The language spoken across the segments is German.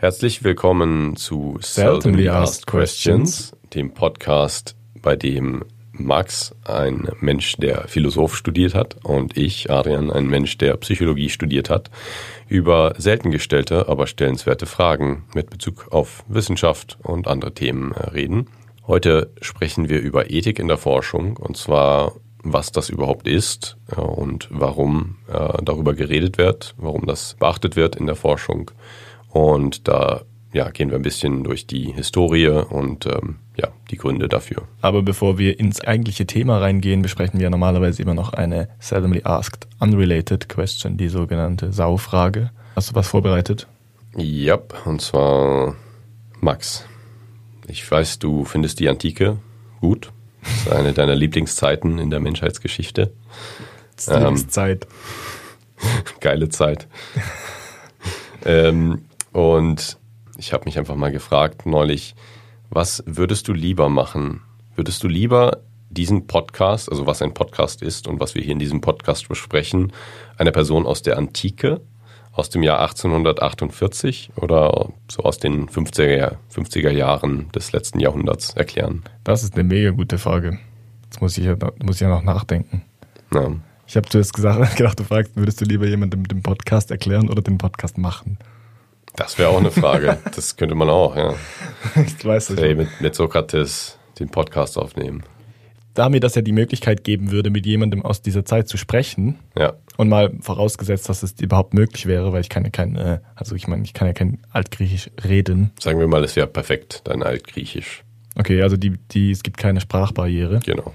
Herzlich willkommen zu Seldomly Asked Questions, dem Podcast, bei dem Max, ein Mensch, der Philosoph studiert hat, und ich, Adrian, ein Mensch, der Psychologie studiert hat, über selten gestellte, aber stellenswerte Fragen mit Bezug auf Wissenschaft und andere Themen äh, reden. Heute sprechen wir über Ethik in der Forschung, und zwar was das überhaupt ist äh, und warum äh, darüber geredet wird, warum das beachtet wird in der Forschung. Und da ja, gehen wir ein bisschen durch die Historie und ähm, ja, die Gründe dafür. Aber bevor wir ins eigentliche Thema reingehen, besprechen wir normalerweise immer noch eine seldomly asked unrelated question, die sogenannte Saufrage. Hast du was vorbereitet? Ja, und zwar Max. Ich weiß, du findest die Antike gut. Das ist eine deiner Lieblingszeiten in der Menschheitsgeschichte. Lieblingszeit. Ähm, geile Zeit. ähm, und ich habe mich einfach mal gefragt neulich, was würdest du lieber machen? Würdest du lieber diesen Podcast, also was ein Podcast ist und was wir hier in diesem Podcast besprechen, einer Person aus der Antike, aus dem Jahr 1848 oder so aus den 50er, 50er Jahren des letzten Jahrhunderts erklären? Das ist eine mega gute Frage. Jetzt muss ich ja, muss ich ja noch nachdenken. Ja. Ich habe zuerst gesagt, gedacht, du fragst, würdest du lieber jemandem den Podcast erklären oder den Podcast machen? Das wäre auch eine Frage. Das könnte man auch, ja. Ich weiß nicht. Hey, mit, mit Sokrates den Podcast aufnehmen. Da mir das ja die Möglichkeit geben würde, mit jemandem aus dieser Zeit zu sprechen, ja. und mal vorausgesetzt, dass es überhaupt möglich wäre, weil ich kann ja kein, äh, also ich meine, ich kann ja kein Altgriechisch reden. Sagen wir mal, es wäre perfekt, dein Altgriechisch. Okay, also die, die, es gibt keine Sprachbarriere. Genau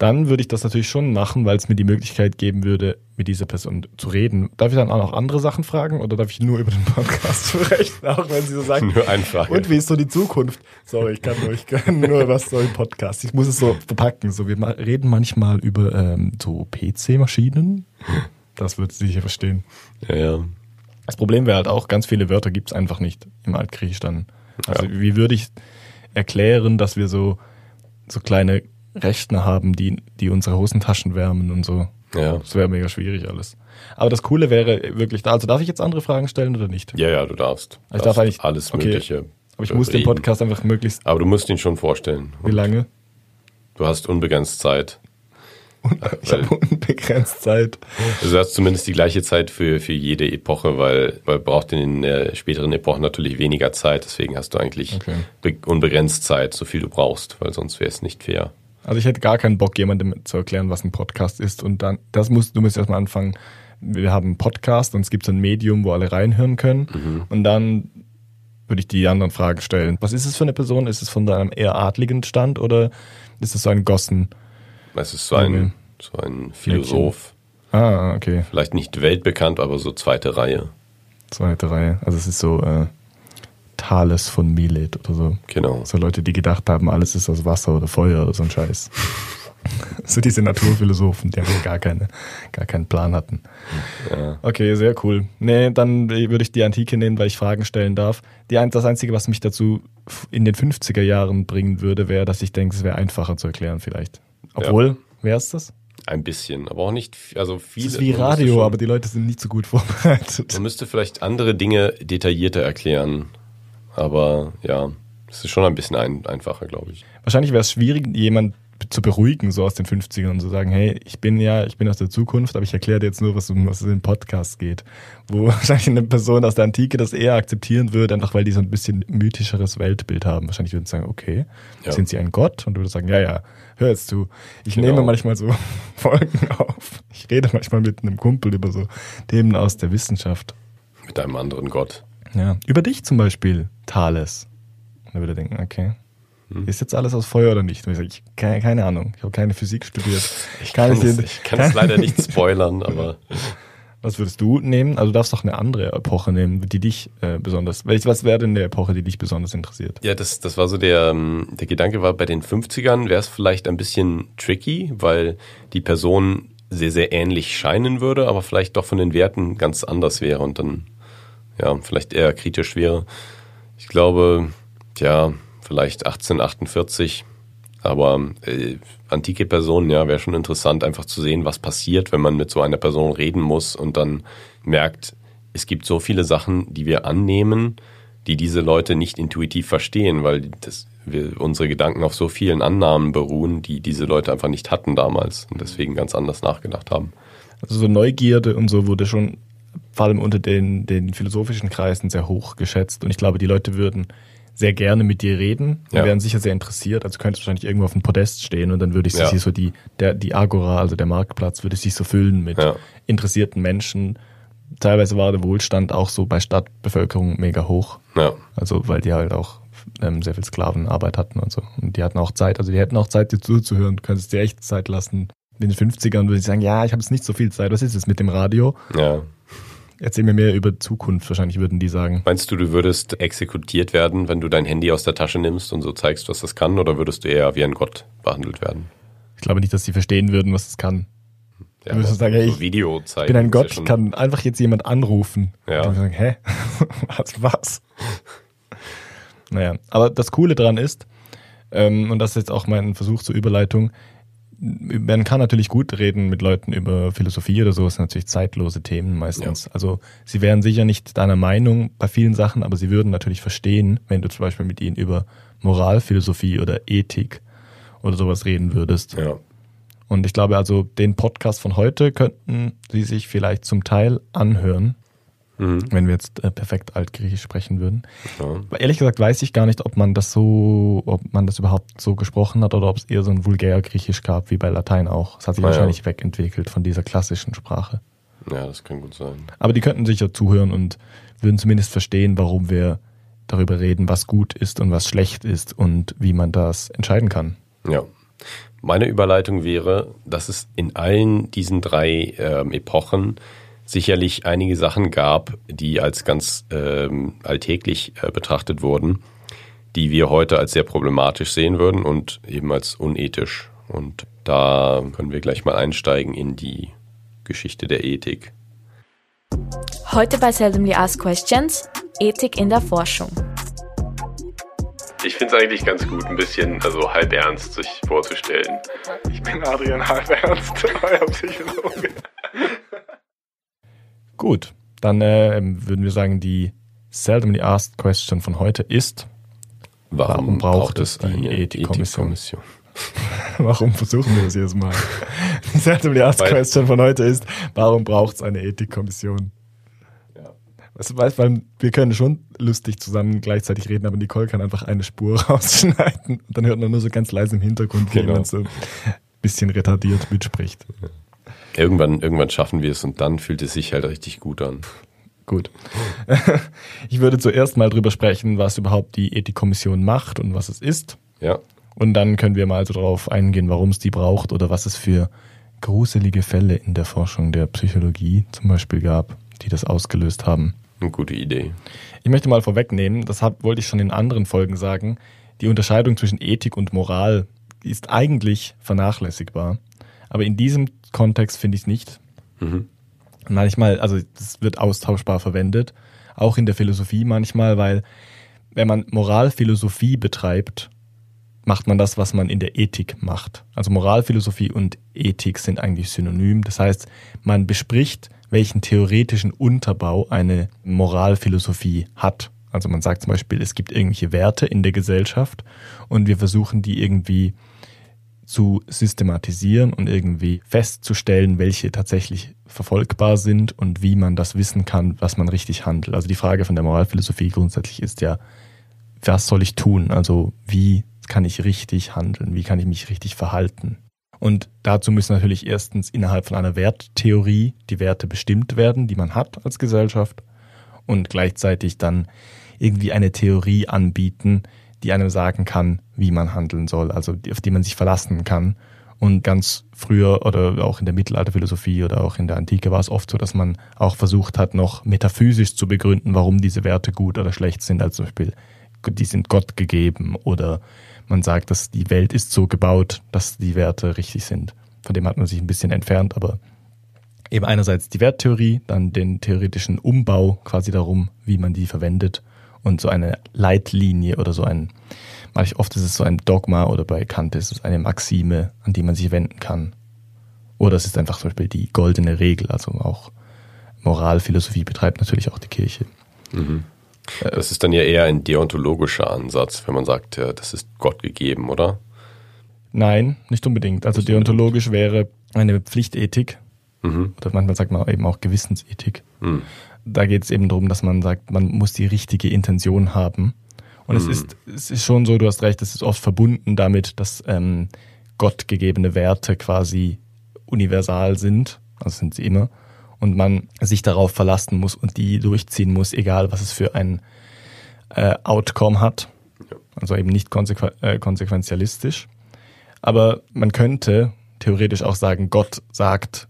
dann würde ich das natürlich schon machen, weil es mir die Möglichkeit geben würde, mit dieser Person zu reden. Darf ich dann auch noch andere Sachen fragen oder darf ich nur über den Podcast sprechen, auch wenn sie so sagen? Nur eine Frage. Und wie ist so die Zukunft? Sorry, ich kann nur, ich kann nur was so im Podcast. Ich muss es so verpacken. So, wir reden manchmal über ähm, so PC-Maschinen. Das wird sie sicher verstehen. Ja, ja. Das Problem wäre halt auch, ganz viele Wörter gibt es einfach nicht im Altgriechisch dann. Also ja. wie würde ich erklären, dass wir so, so kleine Rechner haben, die, die unsere Hosentaschen wärmen und so. Ja. Das wäre mega schwierig alles. Aber das Coole wäre wirklich da. Also darf ich jetzt andere Fragen stellen oder nicht? Ja, ja, du darfst. Also ich darf eigentlich alles okay. Mögliche. Aber ich muss reden. den Podcast einfach möglichst. Aber du musst ihn schon vorstellen. Wie lange? Du hast unbegrenzt Zeit. Ich habe unbegrenzt Zeit. Also du hast zumindest die gleiche Zeit für, für jede Epoche, weil man braucht in den äh, späteren Epochen natürlich weniger Zeit. Deswegen hast du eigentlich okay. unbegrenzt Zeit, so viel du brauchst, weil sonst wäre es nicht fair. Also ich hätte gar keinen Bock, jemandem zu erklären, was ein Podcast ist. Und dann, das musst, du musst erstmal anfangen. Wir haben einen Podcast und es gibt so ein Medium, wo alle reinhören können. Mhm. Und dann würde ich die anderen Fragen stellen. Was ist es für eine Person? Ist es von deinem eher adligen Stand oder ist es so ein Gossen? Es ist so ein, so ein Philosoph. Ah, okay. Vielleicht nicht weltbekannt, aber so zweite Reihe. Zweite Reihe. Also es ist so äh, Thales von Milet oder so. Genau. So Leute, die gedacht haben, alles ist aus Wasser oder Feuer oder so ein Scheiß. so diese Naturphilosophen, die gar, keine, gar keinen Plan hatten. Ja. Okay, sehr cool. Nee, dann würde ich die Antike nehmen, weil ich Fragen stellen darf. Die, das Einzige, was mich dazu in den 50er Jahren bringen würde, wäre, dass ich denke, es wäre einfacher zu erklären vielleicht. Obwohl, ja. wäre es das? Ein bisschen, aber auch nicht, also viel. Es ist wie Radio, schon, aber die Leute sind nicht so gut vorbereitet. Man müsste vielleicht andere Dinge detaillierter erklären. Aber ja, es ist schon ein bisschen ein, einfacher, glaube ich. Wahrscheinlich wäre es schwierig, jemand zu beruhigen, so aus den 50ern und zu sagen, hey, ich bin ja, ich bin aus der Zukunft, aber ich erkläre dir jetzt nur, was um was es im Podcast geht. Wo wahrscheinlich eine Person aus der Antike das eher akzeptieren würde, einfach weil die so ein bisschen mythischeres Weltbild haben. Wahrscheinlich würden sie sagen, okay, ja. sind sie ein Gott? Und du würdest sagen, ja, ja, hör jetzt zu. Ich genau. nehme manchmal so Folgen auf. Ich rede manchmal mit einem Kumpel über so Themen aus der Wissenschaft. Mit einem anderen Gott. Ja, über dich zum Beispiel, Thales. Und dann würde er denken, okay, hm. ist jetzt alles aus Feuer oder nicht? Und ich sage, ich, keine, keine Ahnung, ich habe keine Physik studiert. Ich kann, es, ich kann es leider nicht spoilern, aber... Was würdest du nehmen? Also du darfst doch eine andere Epoche nehmen, die dich äh, besonders. Was wäre denn der Epoche, die dich besonders interessiert? Ja, das, das war so der, ähm, der Gedanke war, bei den 50ern wäre es vielleicht ein bisschen tricky, weil die Person sehr, sehr ähnlich scheinen würde, aber vielleicht doch von den Werten ganz anders wäre und dann ja, vielleicht eher kritisch wäre. Ich glaube, ja, vielleicht 1848, aber äh, antike Personen, ja, wäre schon interessant, einfach zu sehen, was passiert, wenn man mit so einer Person reden muss und dann merkt, es gibt so viele Sachen, die wir annehmen, die diese Leute nicht intuitiv verstehen, weil das, wir, unsere Gedanken auf so vielen Annahmen beruhen, die diese Leute einfach nicht hatten damals und deswegen ganz anders nachgedacht haben. Also so Neugierde und so wurde schon vor allem unter den, den philosophischen Kreisen sehr hoch geschätzt und ich glaube, die Leute würden sehr gerne mit dir reden und ja. wären sicher sehr interessiert. Also könntest du wahrscheinlich irgendwo auf dem Podest stehen und dann würde ich ja. sich so die, der, die Agora, also der Marktplatz, würde sich so füllen mit ja. interessierten Menschen. Teilweise war der Wohlstand auch so bei Stadtbevölkerung mega hoch. Ja. Also weil die halt auch ähm, sehr viel Sklavenarbeit hatten und so. Und die hatten auch Zeit, also die hätten auch Zeit, dir zuzuhören. Du könntest dir echt Zeit lassen. In den 50ern würde ich sagen, ja, ich habe jetzt nicht so viel Zeit. Was ist es mit dem Radio? Ja. Erzähl mir mehr über Zukunft, wahrscheinlich würden die sagen. Meinst du, du würdest exekutiert werden, wenn du dein Handy aus der Tasche nimmst und so zeigst, was das kann, oder würdest du eher wie ein Gott behandelt werden? Ich glaube nicht, dass sie verstehen würden, was es kann. Ja, du sagen, hey, ich Video zeigen, bin ein Gott, ja kann einfach jetzt jemand anrufen. Ja. Und sagen, hä? was, was? naja, aber das Coole dran ist, ähm, und das ist jetzt auch mein Versuch zur Überleitung, man kann natürlich gut reden mit Leuten über Philosophie oder so, das sind natürlich zeitlose Themen meistens. Ja. Also sie wären sicher nicht deiner Meinung bei vielen Sachen, aber sie würden natürlich verstehen, wenn du zum Beispiel mit ihnen über Moralphilosophie oder Ethik oder sowas reden würdest. Ja. Und ich glaube also, den Podcast von heute könnten sie sich vielleicht zum Teil anhören mhm. wenn wir jetzt äh, perfekt altgriechisch sprechen würden. Ja. Ehrlich gesagt weiß ich gar nicht, ob man das so, ob man das überhaupt so gesprochen hat oder ob es eher so ein Vulgärgriechisch gab, wie bei Latein auch. Es hat sich ah, wahrscheinlich ja. wegentwickelt von dieser klassischen Sprache. Ja, das kann gut sein. Aber die könnten sicher zuhören und würden zumindest verstehen, warum wir darüber reden, was gut ist und was schlecht ist und wie man das entscheiden kann. Ja. Meine Überleitung wäre, dass es in allen diesen drei ähm, Epochen sicherlich einige Sachen gab, die als ganz ähm, alltäglich äh, betrachtet wurden, die wir heute als sehr problematisch sehen würden und eben als unethisch. Und da können wir gleich mal einsteigen in die Geschichte der Ethik. Heute bei Seldomly Asked Questions Ethik in der Forschung. Ich finde es eigentlich ganz gut, ein bisschen also halb ernst sich vorzustellen. Ich bin Adrian halb ernst, euer Psychologe. Gut, dann äh, würden wir sagen, die seldomly asked question von heute ist, warum, warum braucht, es eine Ethikkommission? Ethik warum versuchen wir das jetzt mal? Die seldomly asked weil, question von heute ist, warum braucht es eine Ethikkommission? Ja. Also, weißt, weil wir können schon lustig zusammen gleichzeitig reden, aber Nicole kann einfach eine Spur rausschneiden und dann hört man nur so ganz leise im Hintergrund, wie genau. jemand so ein bisschen retardiert mitspricht. Ja. Irgendwann, irgendwann schaffen wir es und dann fühlt es sich halt richtig gut an. Gut. Ich würde zuerst mal drüber sprechen, was überhaupt die Ethikkommission macht und was es ist. Ja. Und dann können wir mal so darauf eingehen, warum es die braucht oder was es für gruselige Fälle in der Forschung der Psychologie zum Beispiel gab, die das ausgelöst haben. Eine gute Idee. Ich möchte mal vorwegnehmen, das wollte ich schon in anderen Folgen sagen, die Unterscheidung zwischen Ethik und Moral ist eigentlich vernachlässigbar. Aber in diesem Kontext finde ich es nicht. Mhm. Manchmal, also es wird austauschbar verwendet, auch in der Philosophie manchmal, weil wenn man Moralphilosophie betreibt, macht man das, was man in der Ethik macht. Also Moralphilosophie und Ethik sind eigentlich synonym. Das heißt, man bespricht, welchen theoretischen Unterbau eine Moralphilosophie hat. Also man sagt zum Beispiel, es gibt irgendwelche Werte in der Gesellschaft und wir versuchen die irgendwie zu systematisieren und irgendwie festzustellen, welche tatsächlich verfolgbar sind und wie man das wissen kann, was man richtig handelt. Also die Frage von der Moralphilosophie grundsätzlich ist ja, was soll ich tun? Also wie kann ich richtig handeln? Wie kann ich mich richtig verhalten? Und dazu müssen natürlich erstens innerhalb von einer Werttheorie die Werte bestimmt werden, die man hat als Gesellschaft und gleichzeitig dann irgendwie eine Theorie anbieten, die einem sagen kann, wie man handeln soll, also auf die man sich verlassen kann. Und ganz früher oder auch in der Mittelalterphilosophie oder auch in der Antike war es oft so, dass man auch versucht hat, noch metaphysisch zu begründen, warum diese Werte gut oder schlecht sind. Also zum Beispiel, die sind Gott gegeben oder man sagt, dass die Welt ist so gebaut, dass die Werte richtig sind. Von dem hat man sich ein bisschen entfernt, aber eben einerseits die Werttheorie, dann den theoretischen Umbau quasi darum, wie man die verwendet und so eine Leitlinie oder so ein, manchmal oft ist es so ein Dogma oder bei Kant ist es eine Maxime, an die man sich wenden kann. Oder es ist einfach zum Beispiel die goldene Regel, also auch Moralphilosophie betreibt natürlich auch die Kirche. Mhm. Das ist dann ja eher ein deontologischer Ansatz, wenn man sagt, das ist Gott gegeben, oder? Nein, nicht unbedingt. Also deontologisch wäre eine Pflichtethik mhm. oder manchmal sagt man eben auch Gewissensethik. Mhm. Da geht es eben darum, dass man sagt, man muss die richtige Intention haben. Und mhm. es, ist, es ist schon so, du hast recht, es ist oft verbunden damit, dass ähm, Gott gegebene Werte quasi universal sind, also sind sie immer, und man sich darauf verlassen muss und die durchziehen muss, egal was es für ein äh, Outcome hat. Also eben nicht konsequ äh, konsequenzialistisch. Aber man könnte theoretisch auch sagen, Gott sagt,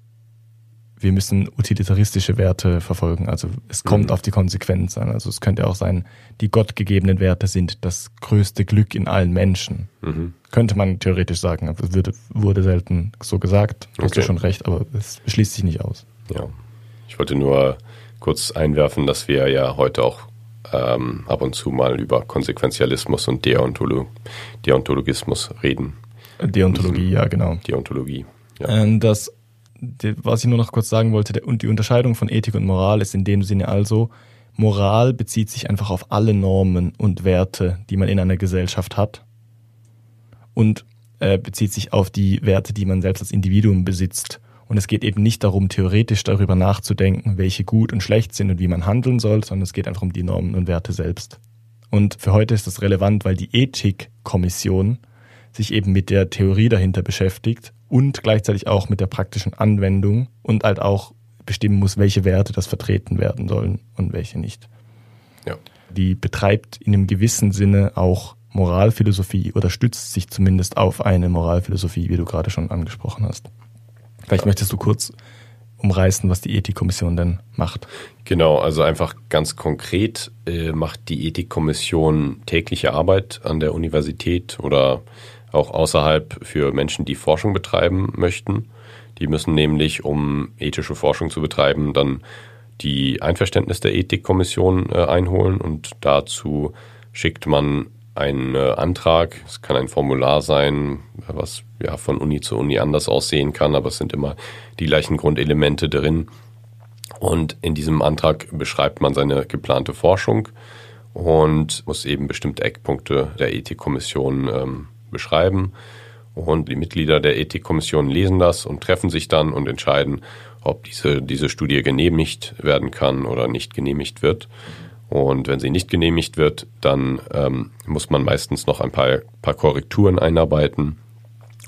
wir müssen utilitaristische Werte verfolgen. Also es kommt mhm. auf die Konsequenz an. Also es könnte auch sein, die gottgegebenen Werte sind das größte Glück in allen Menschen. Mhm. Könnte man theoretisch sagen, aber es wurde, wurde selten so gesagt. Du okay. hast schon recht, aber es schließt sich nicht aus. Ja, ich wollte nur kurz einwerfen, dass wir ja heute auch ähm, ab und zu mal über Konsequenzialismus und Deontolo Deontologismus reden. Deontologie, ja, genau. Deontologie. Ja. Ähm, das, was ich nur noch kurz sagen wollte, und die Unterscheidung von Ethik und Moral ist in dem Sinne also, Moral bezieht sich einfach auf alle Normen und Werte, die man in einer Gesellschaft hat und äh, bezieht sich auf die Werte, die man selbst als Individuum besitzt. Und es geht eben nicht darum, theoretisch darüber nachzudenken, welche gut und schlecht sind und wie man handeln soll, sondern es geht einfach um die Normen und Werte selbst. Und für heute ist das relevant, weil die Ethikkommission sich eben mit der Theorie dahinter beschäftigt und gleichzeitig auch mit der praktischen Anwendung und halt auch bestimmen muss, welche Werte das vertreten werden sollen und welche nicht. Ja. Die betreibt in einem gewissen Sinne auch Moralphilosophie oder stützt sich zumindest auf eine Moralphilosophie, wie du gerade schon angesprochen hast. Vielleicht ja. möchtest du kurz umreißen, was die Ethikkommission denn macht. Genau, also einfach ganz konkret äh, macht die Ethikkommission tägliche Arbeit an der Universität oder auch außerhalb für Menschen, die Forschung betreiben möchten. Die müssen nämlich, um ethische Forschung zu betreiben, dann die Einverständnis der Ethikkommission äh, einholen und dazu schickt man einen äh, Antrag. Es kann ein Formular sein, was ja von Uni zu Uni anders aussehen kann, aber es sind immer die gleichen Grundelemente drin. Und in diesem Antrag beschreibt man seine geplante Forschung und muss eben bestimmte Eckpunkte der Ethikkommission ähm, beschreiben. Und die Mitglieder der Ethikkommission lesen das und treffen sich dann und entscheiden, ob diese, diese Studie genehmigt werden kann oder nicht genehmigt wird. Und wenn sie nicht genehmigt wird, dann ähm, muss man meistens noch ein paar, paar Korrekturen einarbeiten.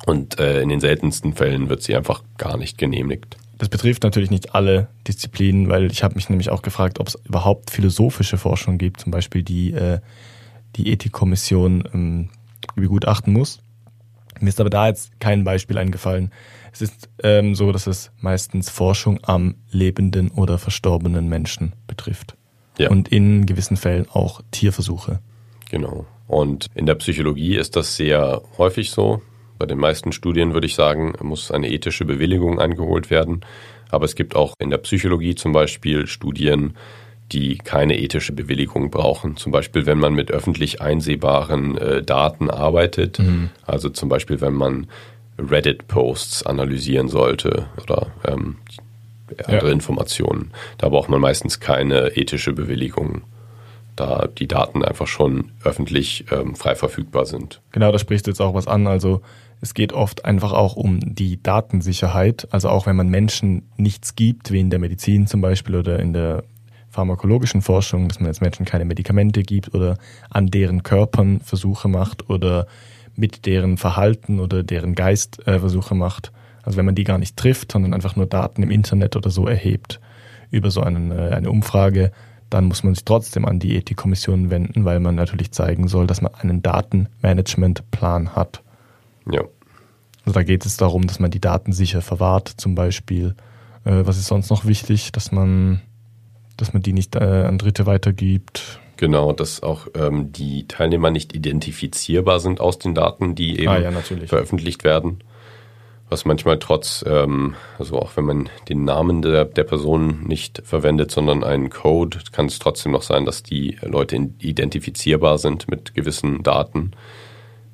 Und äh, in den seltensten Fällen wird sie einfach gar nicht genehmigt. Das betrifft natürlich nicht alle Disziplinen, weil ich habe mich nämlich auch gefragt, ob es überhaupt philosophische Forschung gibt, zum Beispiel die äh, die Ethikkommission ähm, begutachten muss. Mir ist aber da jetzt kein Beispiel eingefallen. Es ist ähm, so, dass es meistens Forschung am lebenden oder verstorbenen Menschen betrifft. Ja. Und in gewissen Fällen auch Tierversuche. Genau. Und in der Psychologie ist das sehr häufig so. Bei den meisten Studien würde ich sagen, muss eine ethische Bewilligung eingeholt werden. Aber es gibt auch in der Psychologie zum Beispiel Studien, die keine ethische Bewilligung brauchen. Zum Beispiel, wenn man mit öffentlich einsehbaren äh, Daten arbeitet. Mhm. Also zum Beispiel, wenn man Reddit-Posts analysieren sollte oder ähm, andere ja. Informationen. Da braucht man meistens keine ethische Bewilligung, da die Daten einfach schon öffentlich ähm, frei verfügbar sind. Genau, da sprichst du jetzt auch was an. Also es geht oft einfach auch um die Datensicherheit. Also auch wenn man Menschen nichts gibt, wie in der Medizin zum Beispiel oder in der pharmakologischen Forschung, dass man jetzt Menschen keine Medikamente gibt oder an deren Körpern Versuche macht oder mit deren Verhalten oder deren Geist äh, Versuche macht, also wenn man die gar nicht trifft, sondern einfach nur Daten im Internet oder so erhebt über so einen, äh, eine Umfrage, dann muss man sich trotzdem an die Ethikkommission wenden, weil man natürlich zeigen soll, dass man einen Datenmanagementplan hat. Ja. Also da geht es darum, dass man die Daten sicher verwahrt, zum Beispiel. Äh, was ist sonst noch wichtig, dass man, dass man die nicht äh, an Dritte weitergibt? Genau, dass auch ähm, die Teilnehmer nicht identifizierbar sind aus den Daten, die eben ah, ja, veröffentlicht werden was manchmal trotz, ähm, also auch wenn man den Namen der, der Person nicht verwendet, sondern einen Code, kann es trotzdem noch sein, dass die Leute identifizierbar sind mit gewissen Daten.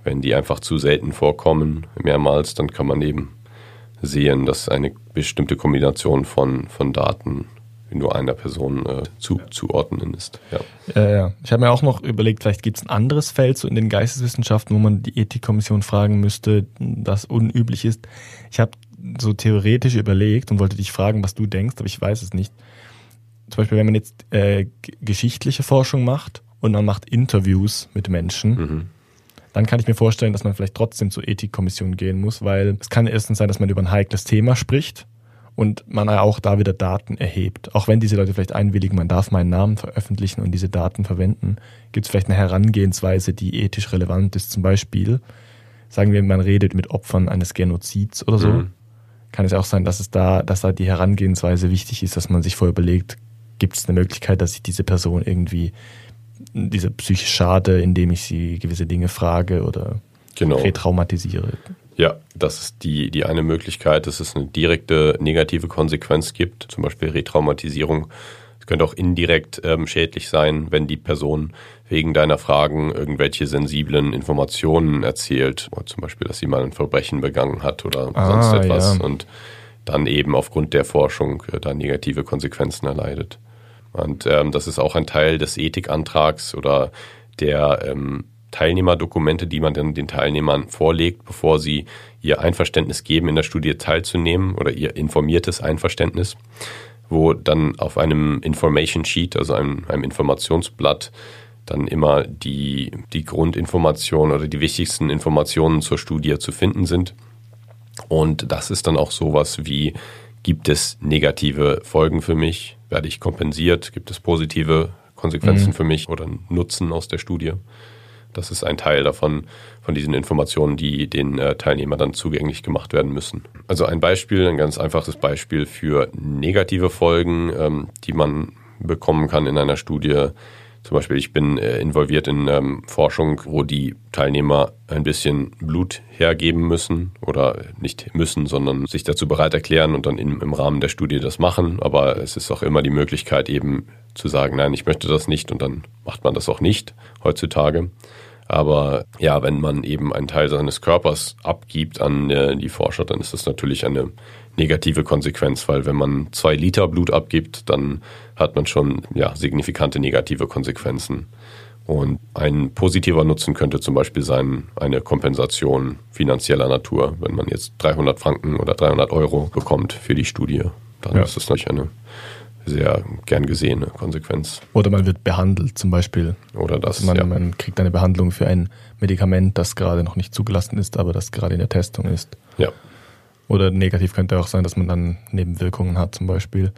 Wenn die einfach zu selten vorkommen, mehrmals, dann kann man eben sehen, dass eine bestimmte Kombination von, von Daten nur einer Person äh, zuzuordnen ist. Ja, ja. ja. Ich habe mir auch noch überlegt, vielleicht gibt es ein anderes Feld so in den Geisteswissenschaften, wo man die Ethikkommission fragen müsste, das unüblich ist. Ich habe so theoretisch überlegt und wollte dich fragen, was du denkst, aber ich weiß es nicht. Zum Beispiel, wenn man jetzt äh, geschichtliche Forschung macht und man macht Interviews mit Menschen, mhm. dann kann ich mir vorstellen, dass man vielleicht trotzdem zur Ethikkommission gehen muss, weil es kann erstens sein, dass man über ein heikles Thema spricht und man auch da wieder Daten erhebt. Auch wenn diese Leute vielleicht einwilligen, man darf meinen Namen veröffentlichen und diese Daten verwenden, gibt es vielleicht eine Herangehensweise, die ethisch relevant ist. Zum Beispiel, sagen wir, man redet mit Opfern eines Genozids oder so. Mhm. Kann es auch sein, dass es da, dass da die Herangehensweise wichtig ist, dass man sich vorher überlegt, gibt es eine Möglichkeit, dass ich diese Person irgendwie diese psychisch schade, indem ich sie gewisse Dinge frage oder genau. retraumatisiere. Ja, das ist die, die eine Möglichkeit, dass es eine direkte negative Konsequenz gibt, zum Beispiel Retraumatisierung. Es könnte auch indirekt ähm, schädlich sein, wenn die Person wegen deiner Fragen irgendwelche sensiblen Informationen erzählt, zum Beispiel, dass sie mal ein Verbrechen begangen hat oder ah, sonst etwas ja. und dann eben aufgrund der Forschung äh, da negative Konsequenzen erleidet. Und ähm, das ist auch ein Teil des Ethikantrags oder der ähm, Teilnehmerdokumente, die man dann den Teilnehmern vorlegt, bevor sie ihr Einverständnis geben, in der Studie teilzunehmen oder ihr informiertes Einverständnis, wo dann auf einem Information Sheet, also einem, einem Informationsblatt, dann immer die, die Grundinformationen oder die wichtigsten Informationen zur Studie zu finden sind. Und das ist dann auch sowas wie, gibt es negative Folgen für mich? Werde ich kompensiert? Gibt es positive Konsequenzen mhm. für mich oder Nutzen aus der Studie? Das ist ein Teil davon, von diesen Informationen, die den äh, Teilnehmern dann zugänglich gemacht werden müssen. Also ein Beispiel, ein ganz einfaches Beispiel für negative Folgen, ähm, die man bekommen kann in einer Studie. Zum Beispiel, ich bin äh, involviert in ähm, Forschung, wo die Teilnehmer ein bisschen Blut hergeben müssen oder nicht müssen, sondern sich dazu bereit erklären und dann im, im Rahmen der Studie das machen. Aber es ist auch immer die Möglichkeit eben zu sagen, nein, ich möchte das nicht und dann macht man das auch nicht heutzutage. Aber ja, wenn man eben einen Teil seines Körpers abgibt an äh, die Forscher, dann ist das natürlich eine negative Konsequenz, weil wenn man zwei Liter Blut abgibt, dann hat man schon ja, signifikante negative Konsequenzen. Und ein positiver Nutzen könnte zum Beispiel sein, eine Kompensation finanzieller Natur, wenn man jetzt 300 Franken oder 300 Euro bekommt für die Studie. Dann ja. ist das natürlich eine sehr gern gesehene Konsequenz. Oder man wird behandelt zum Beispiel. Oder das. Also man, ja. man kriegt eine Behandlung für ein Medikament, das gerade noch nicht zugelassen ist, aber das gerade in der Testung ist. Ja. Oder negativ könnte auch sein, dass man dann Nebenwirkungen hat zum Beispiel.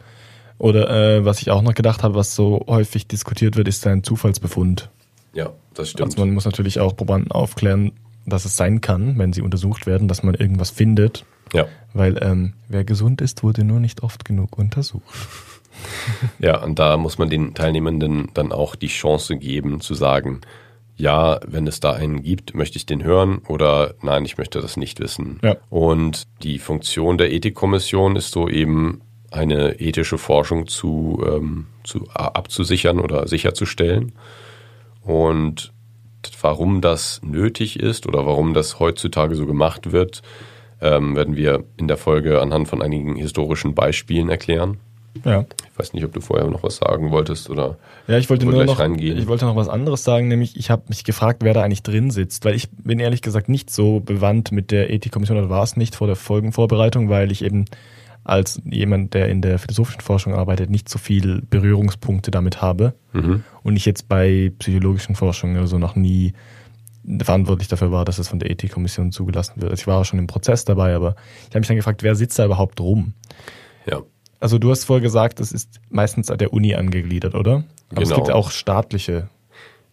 Oder äh, was ich auch noch gedacht habe, was so häufig diskutiert wird, ist ein Zufallsbefund. Ja, das stimmt. Also man muss natürlich auch Probanden aufklären, dass es sein kann, wenn sie untersucht werden, dass man irgendwas findet. Ja. Weil ähm, wer gesund ist, wurde nur nicht oft genug untersucht. Ja, und da muss man den Teilnehmenden dann auch die Chance geben zu sagen, ja, wenn es da einen gibt, möchte ich den hören oder nein, ich möchte das nicht wissen. Ja. Und die Funktion der Ethikkommission ist so eben eine ethische Forschung zu, ähm, zu abzusichern oder sicherzustellen. Und warum das nötig ist oder warum das heutzutage so gemacht wird, ähm, werden wir in der Folge anhand von einigen historischen Beispielen erklären. Ja. Ich weiß nicht, ob du vorher noch was sagen wolltest oder. Ja, ich wollte nur noch, reingehen. ich wollte noch was anderes sagen, nämlich ich habe mich gefragt, wer da eigentlich drin sitzt, weil ich bin ehrlich gesagt nicht so bewandt mit der Ethikkommission oder war es nicht vor der Folgenvorbereitung, weil ich eben als jemand, der in der philosophischen Forschung arbeitet, nicht so viel Berührungspunkte damit habe mhm. und ich jetzt bei psychologischen Forschungen also noch nie verantwortlich dafür war, dass es von der Ethikkommission zugelassen wird. Also ich war auch schon im Prozess dabei, aber ich habe mich dann gefragt, wer sitzt da überhaupt rum? Also du hast vorher gesagt, es ist meistens an der Uni angegliedert, oder? Aber genau. es gibt auch staatliche.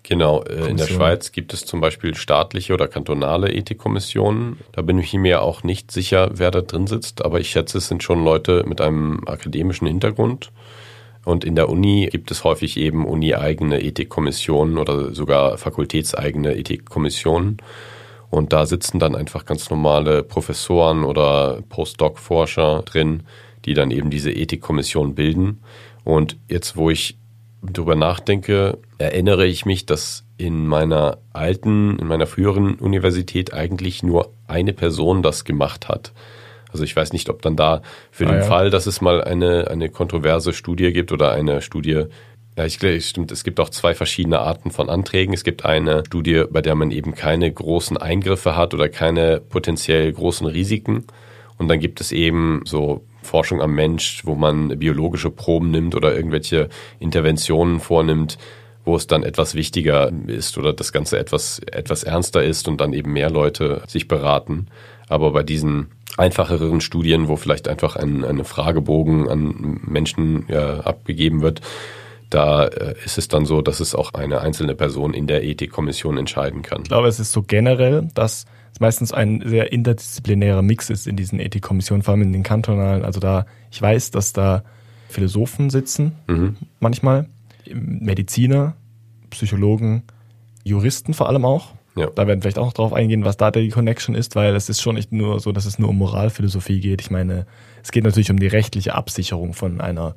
Genau, äh, in der Schweiz gibt es zum Beispiel staatliche oder kantonale Ethikkommissionen. Da bin ich mir auch nicht sicher, wer da drin sitzt, aber ich schätze, es sind schon Leute mit einem akademischen Hintergrund. Und in der Uni gibt es häufig eben uni-eigene Ethikkommissionen oder sogar fakultätseigene Ethikkommissionen. Und da sitzen dann einfach ganz normale Professoren oder Postdoc-Forscher drin, die dann eben diese Ethikkommission bilden. Und jetzt, wo ich drüber nachdenke, erinnere ich mich, dass in meiner alten, in meiner früheren Universität eigentlich nur eine Person das gemacht hat. Also ich weiß nicht, ob dann da für ah, den ja. Fall, dass es mal eine, eine kontroverse Studie gibt oder eine Studie, ja, ich glaube, stimmt, es gibt auch zwei verschiedene Arten von Anträgen. Es gibt eine Studie, bei der man eben keine großen Eingriffe hat oder keine potenziell großen Risiken. Und dann gibt es eben so Forschung am Mensch, wo man biologische Proben nimmt oder irgendwelche Interventionen vornimmt, wo es dann etwas wichtiger ist oder das Ganze etwas, etwas ernster ist und dann eben mehr Leute sich beraten. Aber bei diesen einfacheren Studien, wo vielleicht einfach ein, eine Fragebogen an Menschen ja, abgegeben wird, da äh, ist es dann so, dass es auch eine einzelne Person in der Ethikkommission entscheiden kann. Ich glaube, es ist so generell, dass es meistens ein sehr interdisziplinärer Mix ist in diesen Ethikkommissionen, vor allem in den kantonalen. Also da, ich weiß, dass da Philosophen sitzen, mhm. manchmal, Mediziner, Psychologen, Juristen vor allem auch. Ja. Da werden wir vielleicht auch noch drauf eingehen, was da die Connection ist, weil es ist schon nicht nur so, dass es nur um Moralphilosophie geht. Ich meine, es geht natürlich um die rechtliche Absicherung von einer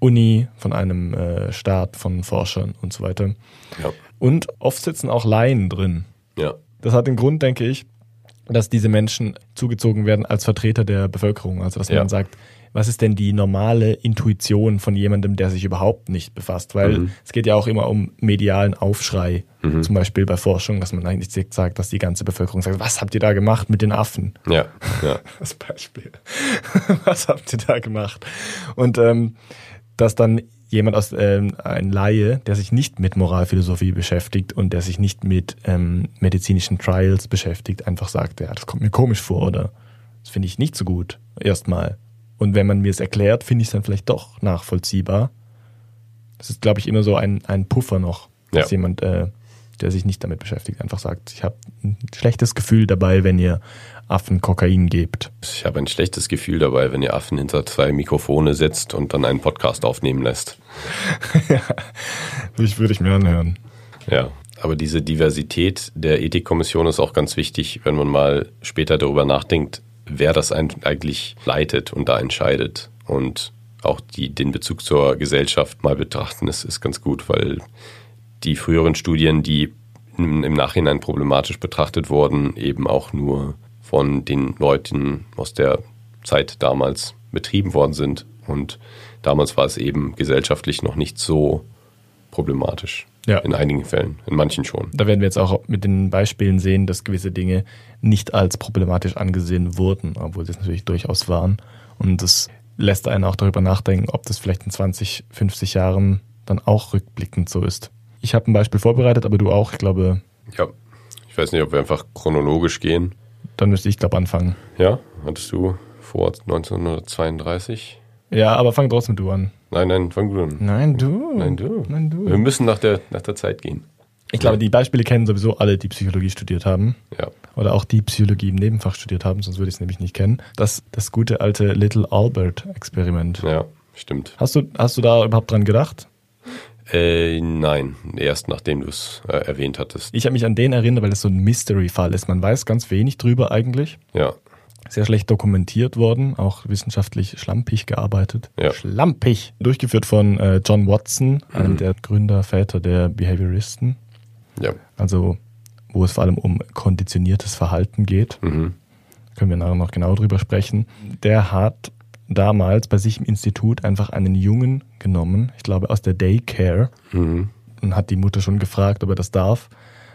Uni, von einem äh, Staat, von Forschern und so weiter. Ja. Und oft sitzen auch Laien drin. Ja. Das hat den Grund, denke ich, dass diese Menschen zugezogen werden als Vertreter der Bevölkerung. Also dass ja. man sagt, was ist denn die normale Intuition von jemandem, der sich überhaupt nicht befasst? Weil mhm. es geht ja auch immer um medialen Aufschrei, mhm. zum Beispiel bei Forschung, dass man eigentlich sagt, dass die ganze Bevölkerung sagt, was habt ihr da gemacht mit den Affen? Ja, ja. Das Beispiel. was habt ihr da gemacht? Und ähm, dass dann jemand aus ähm, ein Laie, der sich nicht mit Moralphilosophie beschäftigt und der sich nicht mit ähm, medizinischen Trials beschäftigt, einfach sagt, ja, das kommt mir komisch vor oder das finde ich nicht so gut erstmal. Und wenn man mir es erklärt, finde ich es dann vielleicht doch nachvollziehbar. Das ist, glaube ich, immer so ein, ein Puffer noch, dass ja. jemand, äh, der sich nicht damit beschäftigt, einfach sagt, ich habe ein schlechtes Gefühl dabei, wenn ihr Affen Kokain gebt. Ich habe ein schlechtes Gefühl dabei, wenn ihr Affen hinter zwei Mikrofone setzt und dann einen Podcast aufnehmen lässt. ja, ich würde ich mir anhören. Ja, aber diese Diversität der Ethikkommission ist auch ganz wichtig, wenn man mal später darüber nachdenkt, wer das eigentlich leitet und da entscheidet. Und auch die, den Bezug zur Gesellschaft mal betrachten, ist, ist ganz gut, weil die früheren Studien, die im Nachhinein problematisch betrachtet wurden, eben auch nur von den Leuten aus der Zeit damals betrieben worden sind. Und damals war es eben gesellschaftlich noch nicht so problematisch. Ja. In einigen Fällen, in manchen schon. Da werden wir jetzt auch mit den Beispielen sehen, dass gewisse Dinge nicht als problematisch angesehen wurden, obwohl sie es natürlich durchaus waren. Und das lässt einen auch darüber nachdenken, ob das vielleicht in 20, 50 Jahren dann auch rückblickend so ist. Ich habe ein Beispiel vorbereitet, aber du auch, ich glaube. Ja, ich weiß nicht, ob wir einfach chronologisch gehen. Dann müsste ich, glaube anfangen. Ja, hattest du vor 1932? Ja, aber fang trotzdem du an. Nein, nein, fang du an. Nein, du. Nein, du. Nein, du. Wir müssen nach der, nach der Zeit gehen. Ich glaube, die Beispiele kennen sowieso alle, die Psychologie studiert haben. Ja. Oder auch die Psychologie im Nebenfach studiert haben, sonst würde ich es nämlich nicht kennen. Das, das gute alte Little Albert-Experiment. Ja, stimmt. Hast du, hast du da überhaupt dran gedacht? Äh, nein, erst nachdem du es äh, erwähnt hattest. Ich habe mich an den erinnert, weil es so ein Mystery-Fall ist. Man weiß ganz wenig drüber eigentlich. Ja. Sehr schlecht dokumentiert worden, auch wissenschaftlich schlampig gearbeitet. Ja. Schlampig! Durchgeführt von äh, John Watson, mhm. einem der Gründerväter der Behavioristen. Ja. Also, wo es vor allem um konditioniertes Verhalten geht. Mhm. Da können wir nachher noch genau drüber sprechen. Der hat damals bei sich im Institut einfach einen Jungen genommen, ich glaube aus der Daycare, mhm. und hat die Mutter schon gefragt, ob er das darf.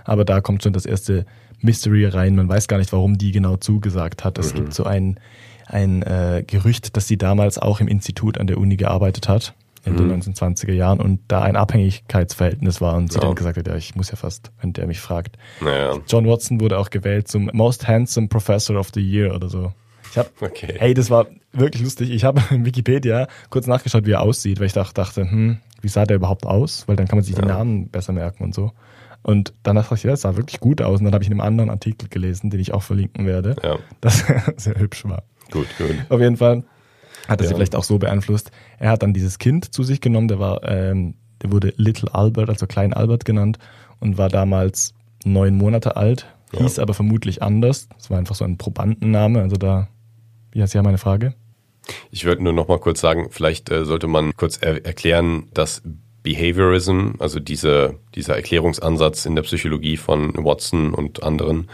Aber da kommt schon das erste Mystery rein. Man weiß gar nicht, warum die genau zugesagt hat. Es mhm. gibt so ein, ein äh, Gerücht, dass sie damals auch im Institut an der Uni gearbeitet hat in mhm. den 1920er Jahren und da ein Abhängigkeitsverhältnis war und sie ja. dann gesagt hat, ja, ich muss ja fast, wenn der mich fragt. Naja. John Watson wurde auch gewählt zum Most Handsome Professor of the Year oder so. Ich hab, okay. hey, das war wirklich lustig. Ich habe in Wikipedia kurz nachgeschaut, wie er aussieht, weil ich dachte, hm, wie sah der überhaupt aus? Weil dann kann man sich ja. die Namen besser merken und so. Und dann dachte ich, ja, das sah wirklich gut aus. Und dann habe ich in einem anderen Artikel gelesen, den ich auch verlinken werde, ja. dass er sehr hübsch war. Gut, gut. Auf jeden Fall hat er ja. sie vielleicht auch so beeinflusst. Er hat dann dieses Kind zu sich genommen, der war, ähm, der wurde Little Albert, also Klein Albert genannt und war damals neun Monate alt, hieß ja. aber vermutlich anders. Das war einfach so ein Probandenname, also da heißt ja meine Frage? Ich würde nur noch mal kurz sagen, vielleicht äh, sollte man kurz er erklären, dass Behaviorism, also diese, dieser Erklärungsansatz in der Psychologie von Watson und anderen,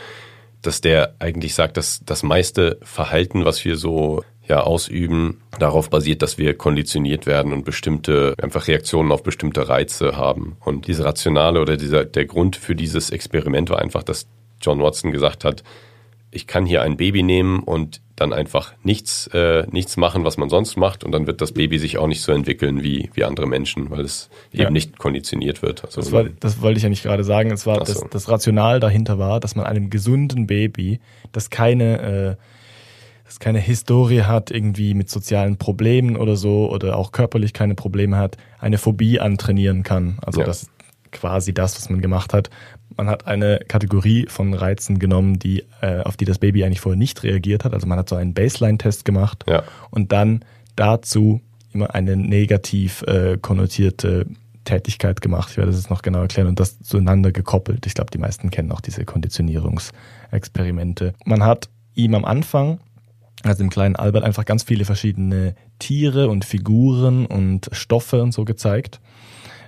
dass der eigentlich sagt, dass das meiste Verhalten, was wir so ja ausüben, darauf basiert, dass wir konditioniert werden und bestimmte einfach Reaktionen auf bestimmte Reize haben. Und diese Rationale oder dieser der Grund für dieses Experiment war einfach, dass John Watson gesagt hat, ich kann hier ein Baby nehmen und dann einfach nichts, äh, nichts machen, was man sonst macht, und dann wird das Baby sich auch nicht so entwickeln wie, wie andere Menschen, weil es ja. eben nicht konditioniert wird. Also das, war, das wollte ich ja nicht gerade sagen. Es war das, das Rational dahinter war, dass man einem gesunden Baby, das keine äh, das keine Historie hat, irgendwie mit sozialen Problemen oder so, oder auch körperlich keine Probleme hat, eine Phobie antrainieren kann. Also ja. das quasi das, was man gemacht hat. Man hat eine Kategorie von Reizen genommen, die, äh, auf die das Baby eigentlich vorher nicht reagiert hat. Also man hat so einen Baseline-Test gemacht ja. und dann dazu immer eine negativ äh, konnotierte Tätigkeit gemacht. Ich werde das jetzt noch genau erklären und das zueinander gekoppelt. Ich glaube, die meisten kennen auch diese Konditionierungsexperimente. Man hat ihm am Anfang, also dem kleinen Albert, einfach ganz viele verschiedene Tiere und Figuren und Stoffe und so gezeigt.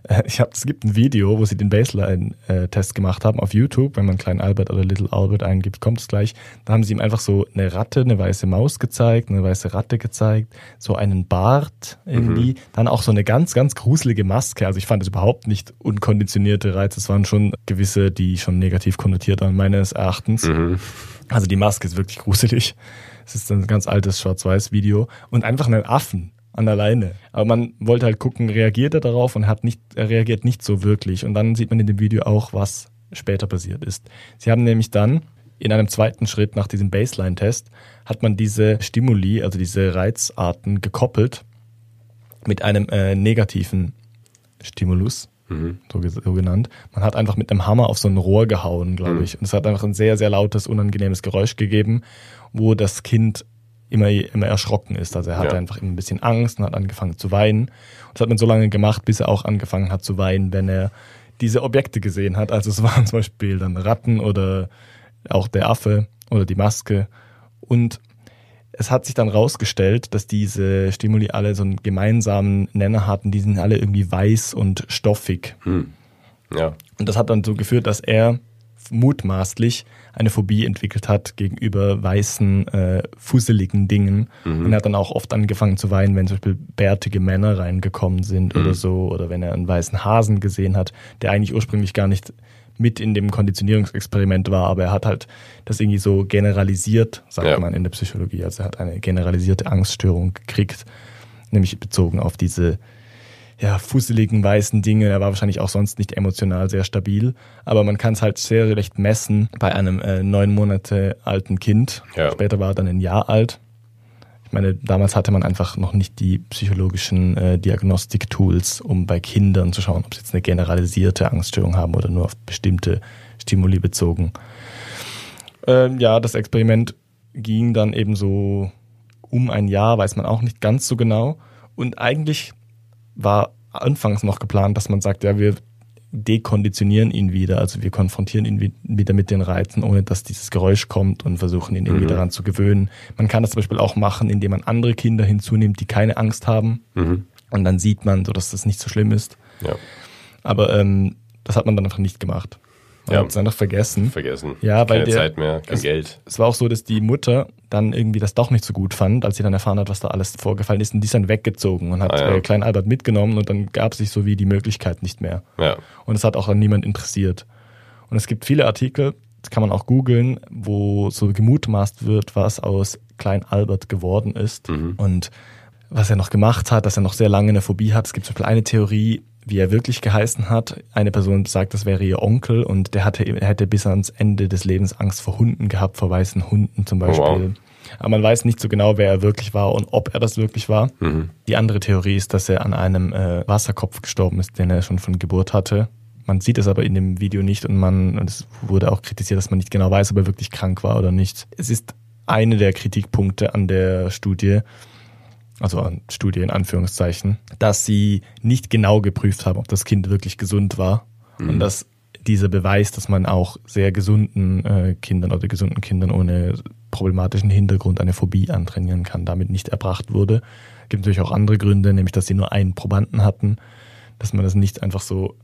Äh, ich hab, es gibt ein Video, wo sie den Baseline-Test gemacht haben auf YouTube. Wenn man Klein Albert oder Little Albert eingibt, kommt es gleich. Da haben sie ihm einfach so eine Ratte, eine weiße Maus gezeigt, eine weiße Ratte gezeigt, so einen Bart irgendwie, mhm. dann auch so eine ganz, ganz gruselige Maske. Also ich fand es überhaupt nicht unkonditionierte Reize. Es waren schon gewisse, die schon negativ konnotiert waren, meines Erachtens. Mhm. Also die Maske ist wirklich gruselig. Es ist ein ganz altes Schwarz-Weiß-Video. Und einfach einen Affen an der Leine. Aber man wollte halt gucken, reagiert er darauf und hat nicht, er reagiert nicht so wirklich. Und dann sieht man in dem Video auch, was später passiert ist. Sie haben nämlich dann in einem zweiten Schritt nach diesem Baseline-Test hat man diese Stimuli, also diese Reizarten gekoppelt mit einem äh, negativen Stimulus, mhm. so, so, genannt. Man hat einfach mit einem Hammer auf so ein Rohr gehauen, glaube mhm. ich. Und es hat einfach ein sehr, sehr lautes, unangenehmes Geräusch gegeben, wo das Kind immer, immer erschrocken ist. Also er hatte ja. einfach ein bisschen Angst und hat angefangen zu weinen. Und das hat man so lange gemacht, bis er auch angefangen hat zu weinen, wenn er diese Objekte gesehen hat. Also es waren zum Beispiel dann Ratten oder auch der Affe oder die Maske. Und es hat sich dann rausgestellt, dass diese Stimuli alle so einen gemeinsamen Nenner hatten. Die sind alle irgendwie weiß und stoffig. Hm. Ja. Und das hat dann so geführt, dass er mutmaßlich eine Phobie entwickelt hat gegenüber weißen, äh, fusseligen Dingen. Mhm. Und er hat dann auch oft angefangen zu weinen, wenn zum Beispiel bärtige Männer reingekommen sind mhm. oder so, oder wenn er einen weißen Hasen gesehen hat, der eigentlich ursprünglich gar nicht mit in dem Konditionierungsexperiment war, aber er hat halt das irgendwie so generalisiert, sagt ja. man in der Psychologie. Also er hat eine generalisierte Angststörung gekriegt, nämlich bezogen auf diese ja, fusseligen weißen Dinge. Er war wahrscheinlich auch sonst nicht emotional sehr stabil. Aber man kann es halt sehr schlecht messen bei einem äh, neun Monate alten Kind. Ja. Später war er dann ein Jahr alt. Ich meine, damals hatte man einfach noch nicht die psychologischen äh, Diagnostik-Tools, um bei Kindern zu schauen, ob sie jetzt eine generalisierte Angststörung haben oder nur auf bestimmte Stimuli bezogen. Ähm, ja, das Experiment ging dann eben so um ein Jahr, weiß man auch nicht ganz so genau. Und eigentlich war anfangs noch geplant, dass man sagt, ja, wir dekonditionieren ihn wieder, also wir konfrontieren ihn wieder mit den Reizen, ohne dass dieses Geräusch kommt und versuchen ihn irgendwie mhm. daran zu gewöhnen. Man kann das zum Beispiel auch machen, indem man andere Kinder hinzunimmt, die keine Angst haben. Mhm. Und dann sieht man, so dass das nicht so schlimm ist. Ja. Aber ähm, das hat man dann einfach nicht gemacht. Ja. Hat es einfach vergessen. Vergessen. Ja, Keine weil der, Zeit mehr, kein es, Geld. Es war auch so, dass die Mutter dann irgendwie das doch nicht so gut fand, als sie dann erfahren hat, was da alles vorgefallen ist. Und die ist dann weggezogen und hat ah, ja. äh, Klein Albert mitgenommen und dann gab es sich so wie die Möglichkeit nicht mehr. Ja. Und es hat auch dann niemand interessiert. Und es gibt viele Artikel, das kann man auch googeln, wo so gemutmaßt wird, was aus Klein Albert geworden ist. Mhm. Und was er noch gemacht hat, dass er noch sehr lange eine Phobie hat. Es gibt zum Beispiel eine Theorie, wie er wirklich geheißen hat. Eine Person sagt, das wäre ihr Onkel und der hatte, er hätte bis ans Ende des Lebens Angst vor Hunden gehabt, vor weißen Hunden zum Beispiel. Oh, wow. Aber man weiß nicht so genau, wer er wirklich war und ob er das wirklich war. Mhm. Die andere Theorie ist, dass er an einem äh, Wasserkopf gestorben ist, den er schon von Geburt hatte. Man sieht es aber in dem Video nicht und man, es wurde auch kritisiert, dass man nicht genau weiß, ob er wirklich krank war oder nicht. Es ist eine der Kritikpunkte an der Studie, also an Studie in Anführungszeichen, dass sie nicht genau geprüft haben, ob das Kind wirklich gesund war mhm. und dass dieser Beweis, dass man auch sehr gesunden äh, Kindern oder gesunden Kindern ohne problematischen Hintergrund eine Phobie antrainieren kann, damit nicht erbracht wurde. Es gibt natürlich auch andere Gründe, nämlich dass sie nur einen Probanden hatten, dass man das nicht einfach so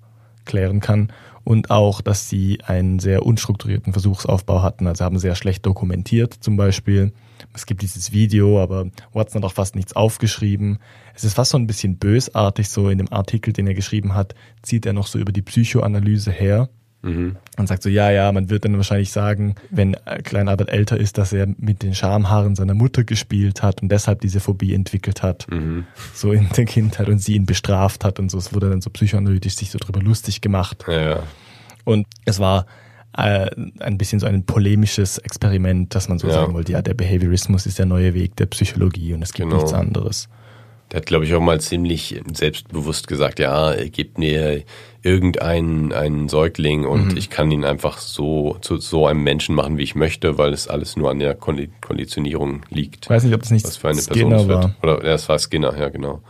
klären kann. und auch, dass sie einen sehr unstrukturierten Versuchsaufbau hatten. Also haben sehr schlecht dokumentiert zum Beispiel. Es gibt dieses Video, aber Watson hat auch fast nichts aufgeschrieben. Es ist fast so ein bisschen bösartig, so in dem Artikel, den er geschrieben hat, zieht er noch so über die Psychoanalyse her. Mhm. Und sagt so, ja, ja, man wird dann wahrscheinlich sagen, wenn Klein Albert älter ist, dass er mit den Schamhaaren seiner Mutter gespielt hat und deshalb diese Phobie entwickelt hat. Mhm. So in der Kindheit und sie ihn bestraft hat und so. Es wurde dann so psychoanalytisch sich so drüber lustig gemacht. Ja, ja. Und es war äh, ein bisschen so ein polemisches Experiment, dass man so ja. sagen wollte, ja, der Behaviorismus ist der neue Weg der Psychologie und es gibt genau. nichts anderes. Der hat, glaube ich, auch mal ziemlich selbstbewusst gesagt, ja, gebt mir irgendeinen einen Säugling und mhm. ich kann ihn einfach so zu so einem Menschen machen, wie ich möchte, weil es alles nur an der Konditionierung liegt. Ich weiß nicht, ob das nicht was für eine Skinner Person war. Oder ja, es war Skinner, ja genau.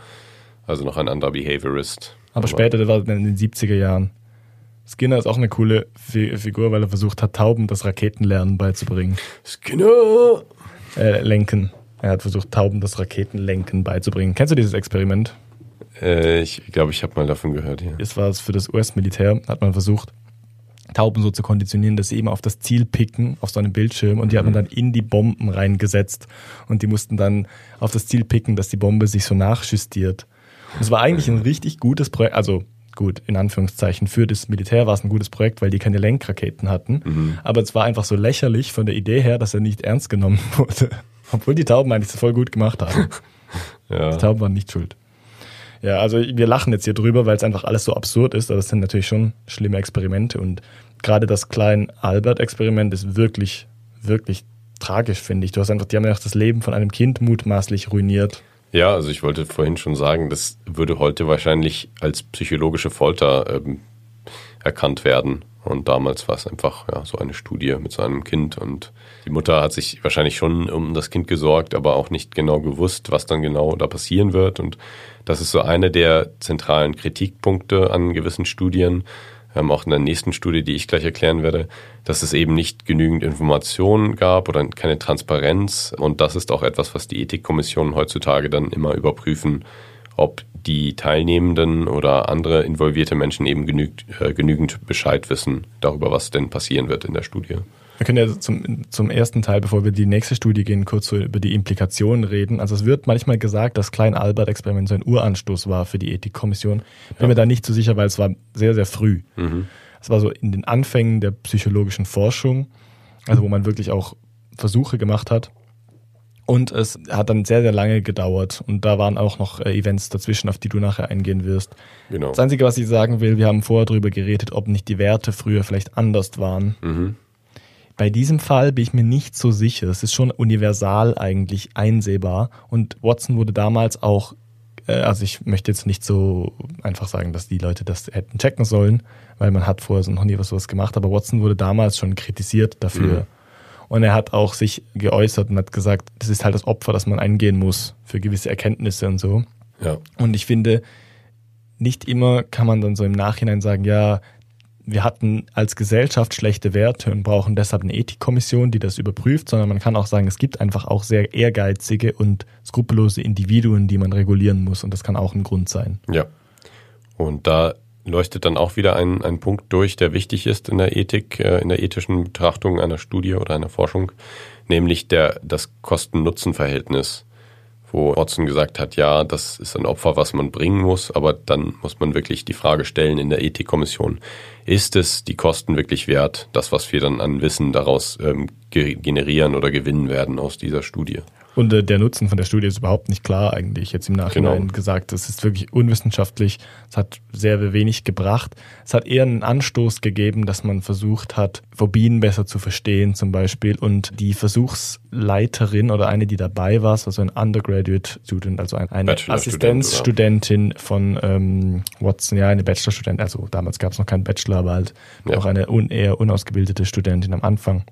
Also noch ein anderer Behaviorist. Aber, Aber später, der war in den 70er Jahren. Skinner ist auch eine coole Figur, weil er versucht hat, Tauben das Raketenlernen beizubringen. Skinner! Äh, lenken. Er hat versucht, Tauben das Raketenlenken beizubringen. Kennst du dieses Experiment? Äh, ich glaube, ich habe mal davon gehört, ja. Es war für das US-Militär, hat man versucht, Tauben so zu konditionieren, dass sie eben auf das Ziel picken, auf so einem Bildschirm, und die mhm. hat man mhm. dann in die Bomben reingesetzt. Und die mussten dann auf das Ziel picken, dass die Bombe sich so nachjustiert. Und es war eigentlich ein richtig gutes Projekt, also gut, in Anführungszeichen, für das Militär war es ein gutes Projekt, weil die keine Lenkraketen hatten. Mhm. Aber es war einfach so lächerlich von der Idee her, dass er nicht ernst genommen wurde. Obwohl die Tauben eigentlich so voll gut gemacht haben. ja. Die Tauben waren nicht schuld. Ja, also wir lachen jetzt hier drüber, weil es einfach alles so absurd ist, aber es sind natürlich schon schlimme Experimente und gerade das kleine Albert-Experiment ist wirklich, wirklich tragisch, finde ich. Du hast einfach, die haben ja auch das Leben von einem Kind mutmaßlich ruiniert. Ja, also ich wollte vorhin schon sagen, das würde heute wahrscheinlich als psychologische Folter ähm, erkannt werden. Und damals war es einfach ja, so eine Studie mit seinem Kind. Und die Mutter hat sich wahrscheinlich schon um das Kind gesorgt, aber auch nicht genau gewusst, was dann genau da passieren wird. Und das ist so eine der zentralen Kritikpunkte an gewissen Studien, ähm, auch in der nächsten Studie, die ich gleich erklären werde, dass es eben nicht genügend Informationen gab oder keine Transparenz. Und das ist auch etwas, was die Ethikkommissionen heutzutage dann immer überprüfen, ob die Teilnehmenden oder andere involvierte Menschen eben genügt, äh, genügend Bescheid wissen darüber, was denn passieren wird in der Studie. Wir können ja zum, zum ersten Teil, bevor wir die nächste Studie gehen, kurz so über die Implikationen reden. Also es wird manchmal gesagt, das Klein-Albert-Experiment so ein Uranstoß war für die Ethikkommission. Bin ja. mir da nicht so sicher, weil es war sehr, sehr früh. Mhm. Es war so in den Anfängen der psychologischen Forschung, also wo man wirklich auch Versuche gemacht hat. Und es hat dann sehr, sehr lange gedauert. Und da waren auch noch äh, Events dazwischen, auf die du nachher eingehen wirst. Genau. Das Einzige, was ich sagen will, wir haben vorher darüber geredet, ob nicht die Werte früher vielleicht anders waren. Mhm. Bei diesem Fall bin ich mir nicht so sicher. Es ist schon universal eigentlich einsehbar. Und Watson wurde damals auch, äh, also ich möchte jetzt nicht so einfach sagen, dass die Leute das hätten checken sollen, weil man hat vorher so noch nie was sowas gemacht. Aber Watson wurde damals schon kritisiert dafür. Mhm. Und er hat auch sich geäußert und hat gesagt, das ist halt das Opfer, das man eingehen muss für gewisse Erkenntnisse und so. Ja. Und ich finde, nicht immer kann man dann so im Nachhinein sagen, ja, wir hatten als Gesellschaft schlechte Werte und brauchen deshalb eine Ethikkommission, die das überprüft, sondern man kann auch sagen, es gibt einfach auch sehr ehrgeizige und skrupellose Individuen, die man regulieren muss und das kann auch ein Grund sein. Ja. Und da leuchtet dann auch wieder ein, ein Punkt durch, der wichtig ist in der Ethik, äh, in der ethischen Betrachtung einer Studie oder einer Forschung, nämlich der, das Kosten-Nutzen-Verhältnis wo Watson gesagt hat, ja, das ist ein Opfer, was man bringen muss, aber dann muss man wirklich die Frage stellen in der Ethikkommission, ist es die Kosten wirklich wert, das, was wir dann an Wissen daraus ähm, generieren oder gewinnen werden aus dieser Studie? Und äh, der Nutzen von der Studie ist überhaupt nicht klar eigentlich. Jetzt im Nachhinein genau. gesagt, es ist wirklich unwissenschaftlich. Es hat sehr wenig gebracht. Es hat eher einen Anstoß gegeben, dass man versucht hat, Phobien besser zu verstehen zum Beispiel. Und die Versuchsleiterin oder eine, die dabei war, also ein Undergraduate Student, also eine Assistenzstudentin von ähm, Watson, ja, eine Bachelorstudentin. Also damals gab es noch keinen Bachelor, aber halt ja. auch eine un eher unausgebildete Studentin am Anfang.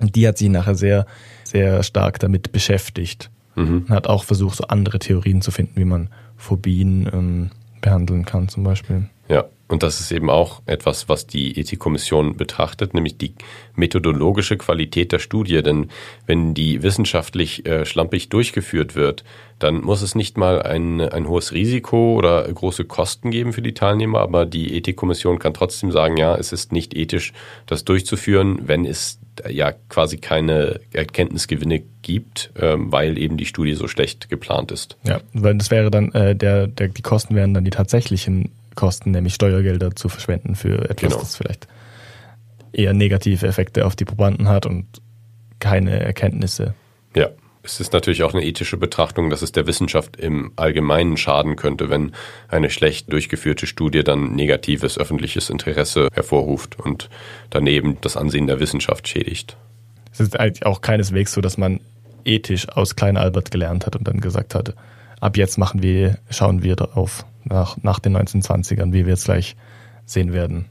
Und die hat sich nachher sehr, sehr stark damit beschäftigt. Mhm. Und hat auch versucht, so andere Theorien zu finden, wie man Phobien ähm, behandeln kann, zum Beispiel. Ja, Und das ist eben auch etwas, was die Ethikkommission betrachtet, nämlich die methodologische Qualität der Studie. Denn wenn die wissenschaftlich äh, schlampig durchgeführt wird, dann muss es nicht mal ein, ein hohes Risiko oder große Kosten geben für die Teilnehmer, aber die Ethikkommission kann trotzdem sagen, ja, es ist nicht ethisch, das durchzuführen, wenn es ja quasi keine Erkenntnisgewinne gibt, ähm, weil eben die Studie so schlecht geplant ist. Ja, weil das wäre dann, äh, der, der, die Kosten wären dann die tatsächlichen Kosten, nämlich Steuergelder zu verschwenden für etwas, genau. das vielleicht eher negative Effekte auf die Probanden hat und keine Erkenntnisse. Ja, es ist natürlich auch eine ethische Betrachtung, dass es der Wissenschaft im Allgemeinen schaden könnte, wenn eine schlecht durchgeführte Studie dann negatives öffentliches Interesse hervorruft und daneben das Ansehen der Wissenschaft schädigt. Es ist eigentlich auch keineswegs so, dass man ethisch aus Klein Albert gelernt hat und dann gesagt hat, ab jetzt machen wir, schauen wir darauf nach, nach den 1920ern, wie wir jetzt gleich sehen werden.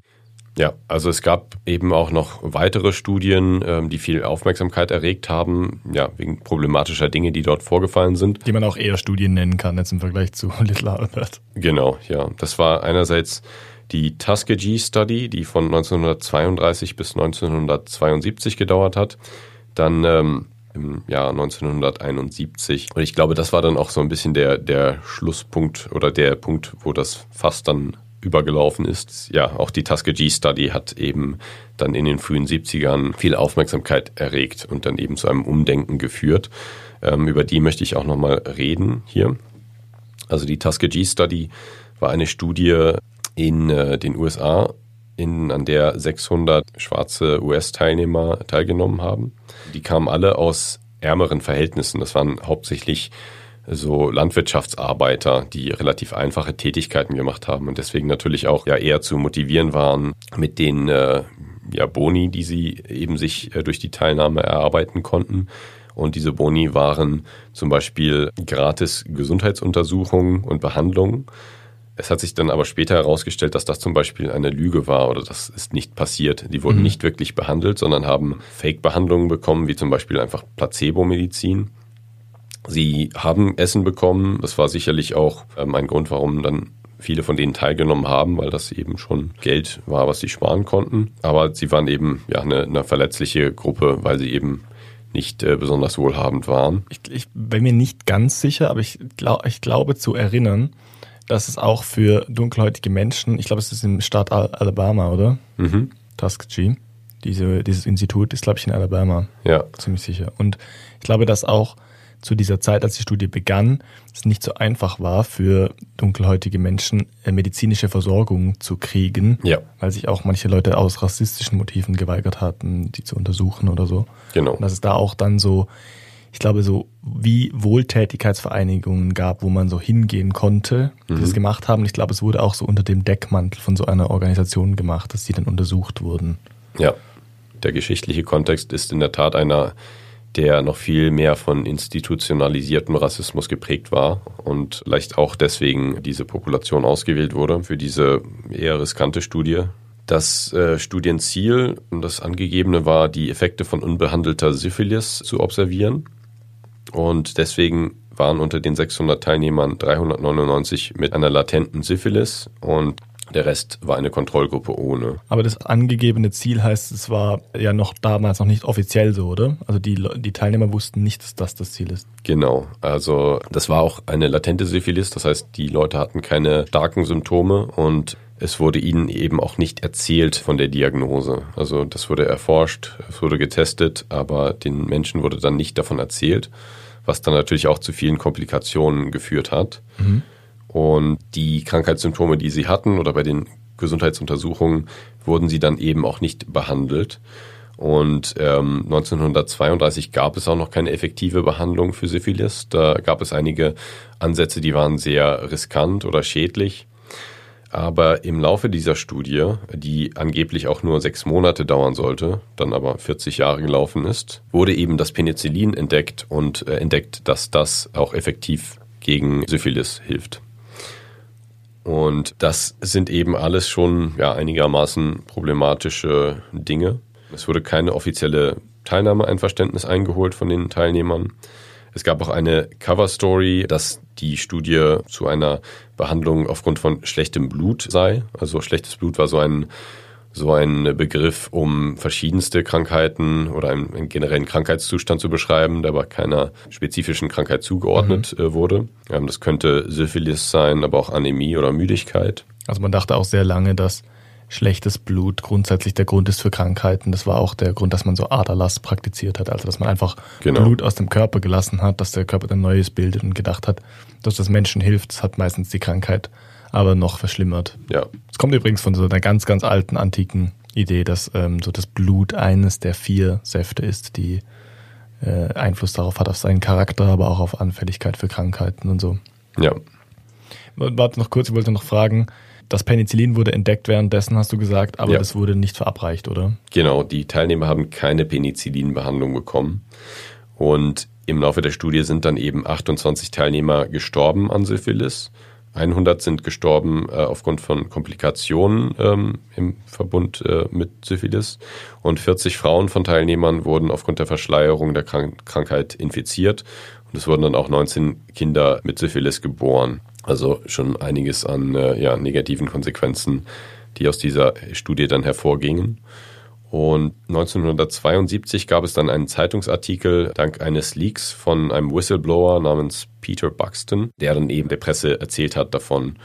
Ja, also es gab eben auch noch weitere Studien, ähm, die viel Aufmerksamkeit erregt haben, ja, wegen problematischer Dinge, die dort vorgefallen sind. Die man auch eher Studien nennen kann, jetzt im Vergleich zu Little Albert. Genau, ja. Das war einerseits die Tuskegee Study, die von 1932 bis 1972 gedauert hat. Dann ähm, im Jahr 1971. Und ich glaube, das war dann auch so ein bisschen der, der Schlusspunkt oder der Punkt, wo das fast dann übergelaufen ist. Ja, auch die Tuskegee Study hat eben dann in den frühen 70ern viel Aufmerksamkeit erregt und dann eben zu einem Umdenken geführt. Ähm, über die möchte ich auch nochmal reden hier. Also die Tuskegee Study war eine Studie in äh, den USA, in, an der 600 schwarze US-Teilnehmer teilgenommen haben. Die kamen alle aus ärmeren Verhältnissen. Das waren hauptsächlich so Landwirtschaftsarbeiter, die relativ einfache Tätigkeiten gemacht haben und deswegen natürlich auch ja eher zu motivieren waren mit den äh, ja, Boni, die sie eben sich äh, durch die Teilnahme erarbeiten konnten. Und diese Boni waren zum Beispiel gratis Gesundheitsuntersuchungen und Behandlungen es hat sich dann aber später herausgestellt, dass das zum Beispiel eine Lüge war oder das ist nicht passiert. Die wurden mhm. nicht wirklich behandelt, sondern haben Fake-Behandlungen bekommen, wie zum Beispiel einfach Placebo-Medizin. Sie haben Essen bekommen. Das war sicherlich auch ähm, ein Grund, warum dann viele von denen teilgenommen haben, weil das eben schon Geld war, was sie sparen konnten. Aber sie waren eben ja eine, eine verletzliche Gruppe, weil sie eben nicht äh, besonders wohlhabend waren. Ich, ich bin mir nicht ganz sicher, aber ich, glaub, ich glaube zu erinnern, dass es auch für dunkelhäutige Menschen, ich glaube, es ist im Staat Alabama, oder? Mhm. Tuskegee. Diese, dieses Institut ist, glaube ich, in Alabama. Ja. Ziemlich sicher. Und ich glaube, dass auch zu dieser Zeit, als die Studie begann, es nicht so einfach war für dunkelhäutige Menschen äh, medizinische Versorgung zu kriegen, ja. weil sich auch manche Leute aus rassistischen Motiven geweigert hatten, die zu untersuchen oder so. Genau. Und dass es da auch dann so ich glaube, so wie Wohltätigkeitsvereinigungen gab, wo man so hingehen konnte, die mhm. das gemacht haben. Ich glaube, es wurde auch so unter dem Deckmantel von so einer Organisation gemacht, dass die dann untersucht wurden. Ja, der geschichtliche Kontext ist in der Tat einer, der noch viel mehr von institutionalisiertem Rassismus geprägt war und vielleicht auch deswegen diese Population ausgewählt wurde für diese eher riskante Studie. Das äh, Studienziel, das angegebene war, die Effekte von unbehandelter Syphilis zu observieren. Und deswegen waren unter den 600 Teilnehmern 399 mit einer latenten Syphilis und der Rest war eine Kontrollgruppe ohne. Aber das angegebene Ziel heißt, es war ja noch damals noch nicht offiziell so, oder? Also die, die Teilnehmer wussten nicht, dass das das Ziel ist. Genau. Also das war auch eine latente Syphilis. Das heißt, die Leute hatten keine starken Symptome und es wurde ihnen eben auch nicht erzählt von der Diagnose. Also das wurde erforscht, es wurde getestet, aber den Menschen wurde dann nicht davon erzählt was dann natürlich auch zu vielen Komplikationen geführt hat. Mhm. Und die Krankheitssymptome, die sie hatten oder bei den Gesundheitsuntersuchungen, wurden sie dann eben auch nicht behandelt. Und ähm, 1932 gab es auch noch keine effektive Behandlung für Syphilis. Da gab es einige Ansätze, die waren sehr riskant oder schädlich. Aber im Laufe dieser Studie, die angeblich auch nur sechs Monate dauern sollte, dann aber 40 Jahre gelaufen ist, wurde eben das Penicillin entdeckt und äh, entdeckt, dass das auch effektiv gegen Syphilis hilft. Und das sind eben alles schon ja, einigermaßen problematische Dinge. Es wurde keine offizielle Teilnahmeeinverständnis eingeholt von den Teilnehmern. Es gab auch eine Cover Story, dass die Studie zu einer Behandlung aufgrund von schlechtem Blut sei. Also schlechtes Blut war so ein so ein Begriff, um verschiedenste Krankheiten oder einen, einen, generellen Krankheitszustand zu beschreiben, der aber keiner spezifischen Krankheit zugeordnet mhm. Äh, wurde. Ähm, das könnte Syphilis sein, aber auch Anämie oder Müdigkeit. Also man dachte auch sehr lange, dass schlechtes Blut grundsätzlich der Grund ist für Krankheiten. Das war auch der Grund, dass man so Aderlass praktiziert hat, also dass man einfach genau. Blut aus dem Körper gelassen hat, dass der Körper dann Neues bildet und gedacht hat, dass das Menschen hilft. Das hat meistens die Krankheit aber noch verschlimmert. Ja. Es kommt übrigens von so einer ganz, ganz alten antiken Idee, dass ähm, so das Blut eines der vier Säfte ist, die äh, Einfluss darauf hat, auf seinen Charakter, aber auch auf Anfälligkeit für Krankheiten und so. Ja. Warte noch kurz, ich wollte noch fragen, das Penicillin wurde entdeckt währenddessen, hast du gesagt, aber ja. das wurde nicht verabreicht, oder? Genau, die Teilnehmer haben keine Penicillinbehandlung bekommen. Und im Laufe der Studie sind dann eben 28 Teilnehmer gestorben an Syphilis. 100 sind gestorben äh, aufgrund von Komplikationen ähm, im Verbund äh, mit Syphilis und 40 Frauen von Teilnehmern wurden aufgrund der Verschleierung der Krank Krankheit infiziert und es wurden dann auch 19 Kinder mit Syphilis geboren. Also schon einiges an äh, ja, negativen Konsequenzen, die aus dieser Studie dann hervorgingen. Und 1972 gab es dann einen Zeitungsartikel dank eines Leaks von einem Whistleblower namens Peter Buxton, der dann eben der Presse erzählt hat davon.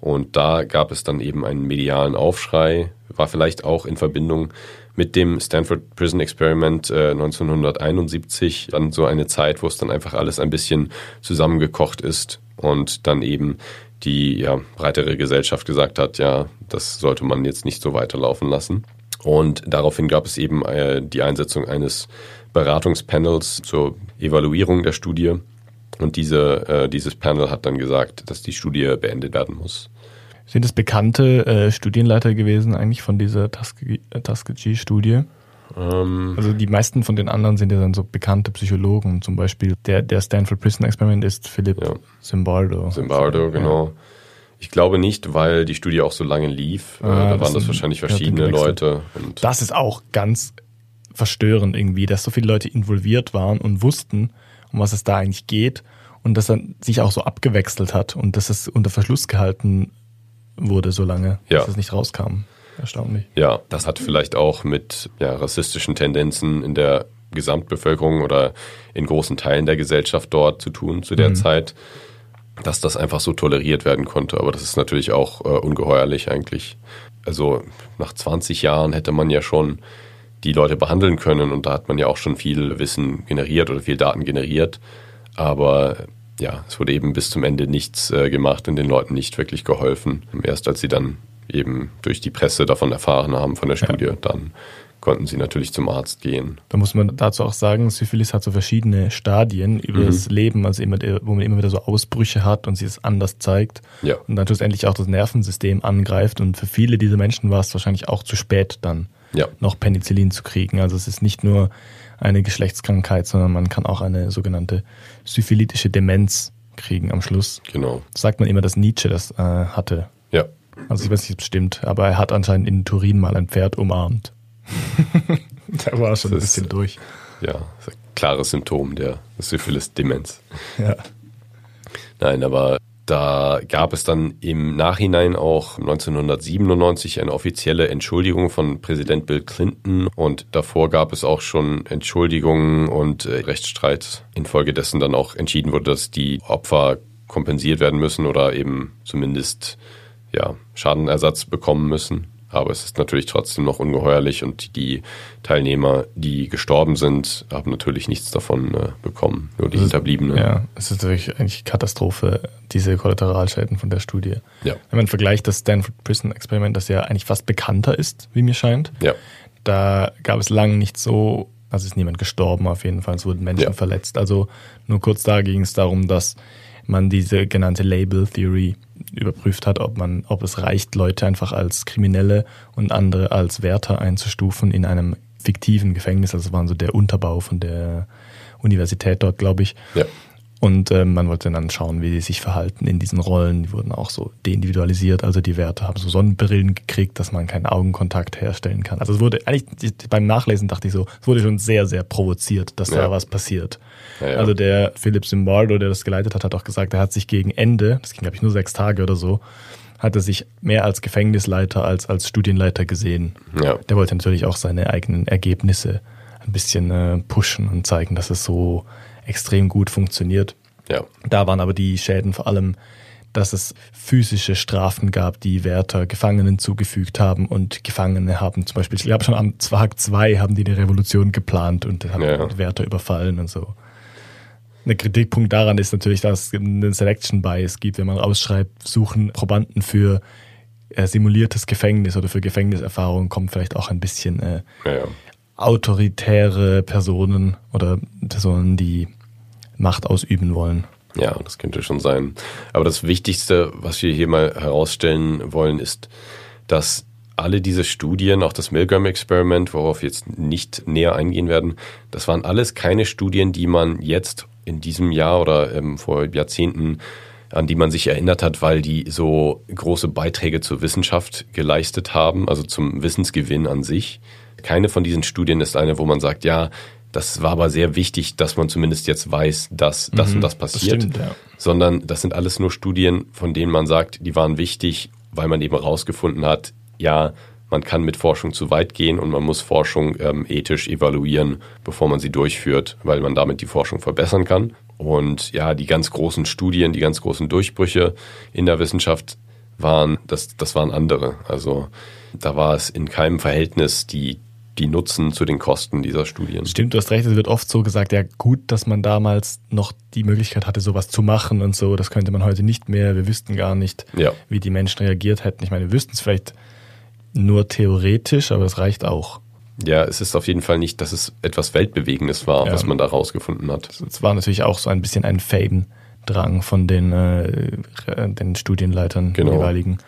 Und da gab es dann eben einen medialen Aufschrei, war vielleicht auch in Verbindung mit dem Stanford Prison Experiment äh, 1971 dann so eine Zeit, wo es dann einfach alles ein bisschen zusammengekocht ist und dann eben die ja, breitere Gesellschaft gesagt hat, ja, das sollte man jetzt nicht so weiterlaufen lassen. Und daraufhin gab es eben äh, die Einsetzung eines Beratungspanels zur Evaluierung der Studie. Und diese, äh, dieses Panel hat dann gesagt, dass die Studie beendet werden muss. Sind es bekannte äh, Studienleiter gewesen eigentlich von dieser Tuskegee-Studie? Ähm, also die meisten von den anderen sind ja dann so bekannte Psychologen. Zum Beispiel der, der Stanford Prison Experiment ist Philip ja. Zimbardo. Zimbardo, genau. Ja. Ich glaube nicht, weil die Studie auch so lange lief. Äh, ah, da waren das wahrscheinlich verschiedene Leute. das ist auch ganz verstörend irgendwie, dass so viele Leute involviert waren und wussten, um was es da eigentlich geht und dass dann sich auch so abgewechselt hat und dass es unter Verschluss gehalten wurde so lange, ja. dass es nicht rauskam. Erstaunlich. Ja, das hat vielleicht auch mit ja, rassistischen Tendenzen in der Gesamtbevölkerung oder in großen Teilen der Gesellschaft dort zu tun zu der mhm. Zeit dass das einfach so toleriert werden konnte. Aber das ist natürlich auch äh, ungeheuerlich eigentlich. Also nach 20 Jahren hätte man ja schon die Leute behandeln können und da hat man ja auch schon viel Wissen generiert oder viel Daten generiert. Aber ja, es wurde eben bis zum Ende nichts äh, gemacht und den Leuten nicht wirklich geholfen. Erst als sie dann eben durch die Presse davon erfahren haben von der Studie, ja. dann konnten sie natürlich zum Arzt gehen. Da muss man dazu auch sagen, Syphilis hat so verschiedene Stadien über mhm. das Leben, also immer, wo man immer wieder so Ausbrüche hat und sich es anders zeigt. Ja. Und dann schlussendlich auch das Nervensystem angreift. Und für viele dieser Menschen war es wahrscheinlich auch zu spät, dann ja. noch Penicillin zu kriegen. Also es ist nicht nur eine Geschlechtskrankheit, sondern man kann auch eine sogenannte syphilitische Demenz kriegen am Schluss. Genau. Das sagt man immer, dass Nietzsche das äh, hatte. Ja. Also ich weiß nicht, ob es stimmt, aber er hat anscheinend in Turin mal ein Pferd umarmt. da war schon ein bisschen durch. Ja, ein klares Symptom der Syphilis-Demenz. Ja. Nein, aber da gab es dann im Nachhinein auch 1997 eine offizielle Entschuldigung von Präsident Bill Clinton und davor gab es auch schon Entschuldigungen und äh, Rechtsstreit, infolgedessen dann auch entschieden wurde, dass die Opfer kompensiert werden müssen oder eben zumindest ja, Schadenersatz bekommen müssen. Aber es ist natürlich trotzdem noch ungeheuerlich und die Teilnehmer, die gestorben sind, haben natürlich nichts davon äh, bekommen, nur die Hinterbliebenen. Ja, es ist natürlich eigentlich Katastrophe, diese Kollateralschäden von der Studie. Ja. Wenn man vergleicht das Stanford Prison Experiment, das ja eigentlich fast bekannter ist, wie mir scheint, ja. da gab es lange nicht so, also ist niemand gestorben auf jeden Fall, es wurden Menschen ja. verletzt. Also nur kurz da ging es darum, dass man diese genannte Label Theory überprüft hat, ob man, ob es reicht, Leute einfach als Kriminelle und andere als Wärter einzustufen in einem fiktiven Gefängnis. Also das war so der Unterbau von der Universität dort, glaube ich. Ja. Und äh, man wollte dann schauen, wie die sich verhalten in diesen Rollen. Die wurden auch so deindividualisiert. Also die Werte haben so Sonnenbrillen gekriegt, dass man keinen Augenkontakt herstellen kann. Also es wurde eigentlich beim Nachlesen dachte ich so, es wurde schon sehr, sehr provoziert, dass ja. da was passiert. Ja, ja. Also der Philip Zimbardo, der das geleitet hat, hat auch gesagt, er hat sich gegen Ende, das ging glaube ich nur sechs Tage oder so, hat er sich mehr als Gefängnisleiter als als Studienleiter gesehen. Ja. Der wollte natürlich auch seine eigenen Ergebnisse ein bisschen äh, pushen und zeigen, dass es so extrem gut funktioniert. Ja. Da waren aber die Schäden vor allem, dass es physische Strafen gab, die Wärter Gefangenen zugefügt haben und Gefangene haben zum Beispiel, ich glaube schon am Tag 2 haben die eine Revolution geplant und haben ja. Wärter überfallen und so. Ein Kritikpunkt daran ist natürlich, dass es einen Selection Bias gibt, wenn man ausschreibt, suchen Probanden für äh, simuliertes Gefängnis oder für Gefängniserfahrung, kommt vielleicht auch ein bisschen äh, ja, ja autoritäre Personen oder Personen, die Macht ausüben wollen. Ja, das könnte schon sein. Aber das Wichtigste, was wir hier mal herausstellen wollen, ist, dass alle diese Studien, auch das Milgram-Experiment, worauf wir jetzt nicht näher eingehen werden, das waren alles keine Studien, die man jetzt in diesem Jahr oder ähm, vor Jahrzehnten an die man sich erinnert hat, weil die so große Beiträge zur Wissenschaft geleistet haben, also zum Wissensgewinn an sich, keine von diesen Studien ist eine, wo man sagt, ja, das war aber sehr wichtig, dass man zumindest jetzt weiß, dass das mhm, und das passiert. Das stimmt, ja. Sondern das sind alles nur Studien, von denen man sagt, die waren wichtig, weil man eben herausgefunden hat, ja, man kann mit Forschung zu weit gehen und man muss Forschung ähm, ethisch evaluieren, bevor man sie durchführt, weil man damit die Forschung verbessern kann. Und ja, die ganz großen Studien, die ganz großen Durchbrüche in der Wissenschaft waren, das, das waren andere. Also da war es in keinem Verhältnis die die Nutzen zu den Kosten dieser Studien. Stimmt, du hast recht, es wird oft so gesagt, ja gut, dass man damals noch die Möglichkeit hatte, sowas zu machen und so, das könnte man heute nicht mehr, wir wüssten gar nicht, ja. wie die Menschen reagiert hätten. Ich meine, wir wüssten es vielleicht nur theoretisch, aber es reicht auch. Ja, es ist auf jeden Fall nicht, dass es etwas Weltbewegendes war, ja. was man da rausgefunden hat. Es war natürlich auch so ein bisschen ein Faden-Drang von den, äh, den Studienleitern genau. jeweiligen.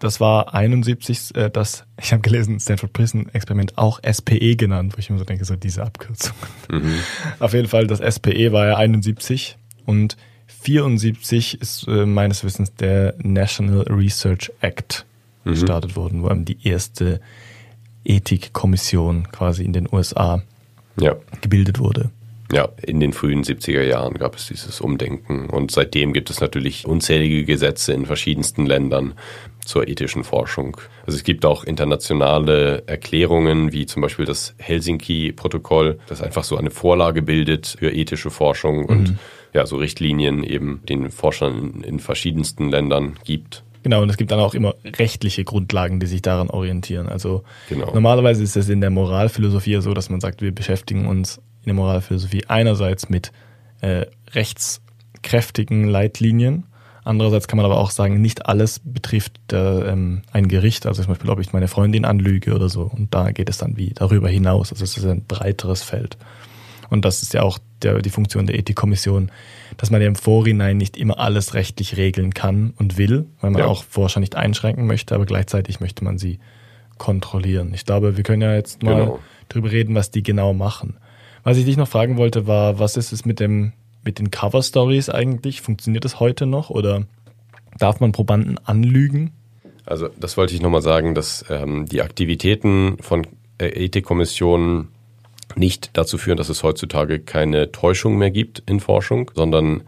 Das war 71, äh, das, ich habe gelesen, Stanford Prison Experiment auch SPE genannt, wo ich mir so denke, so diese Abkürzung. Mhm. Auf jeden Fall, das SPE war ja 71 und 74 ist äh, meines Wissens der National Research Act mhm. gestartet worden, wo eben die erste Ethikkommission quasi in den USA ja. gebildet wurde. Ja, in den frühen 70er Jahren gab es dieses Umdenken und seitdem gibt es natürlich unzählige Gesetze in verschiedensten Ländern zur ethischen Forschung. Also es gibt auch internationale Erklärungen, wie zum Beispiel das Helsinki-Protokoll, das einfach so eine Vorlage bildet für ethische Forschung und mhm. ja, so Richtlinien eben den Forschern in verschiedensten Ländern gibt. Genau, und es gibt dann auch immer rechtliche Grundlagen, die sich daran orientieren. Also genau. normalerweise ist es in der Moralphilosophie so, dass man sagt, wir beschäftigen uns in der Moralphilosophie einerseits mit äh, rechtskräftigen Leitlinien, andererseits kann man aber auch sagen, nicht alles betrifft äh, ähm, ein Gericht, also zum Beispiel, ob ich meine Freundin anlüge oder so. Und da geht es dann wie darüber hinaus. Also es ist ein breiteres Feld. Und das ist ja auch der, die Funktion der Ethikkommission, dass man ja im Vorhinein nicht immer alles rechtlich regeln kann und will, weil man ja. auch Forscher nicht einschränken möchte, aber gleichzeitig möchte man sie kontrollieren. Ich glaube, wir können ja jetzt mal genau. drüber reden, was die genau machen. Was ich dich noch fragen wollte, war, was ist es mit dem, mit den Cover Stories eigentlich? Funktioniert das heute noch oder darf man Probanden anlügen? Also, das wollte ich nochmal sagen, dass ähm, die Aktivitäten von äh, Ethikkommissionen nicht dazu führen, dass es heutzutage keine Täuschung mehr gibt in Forschung, sondern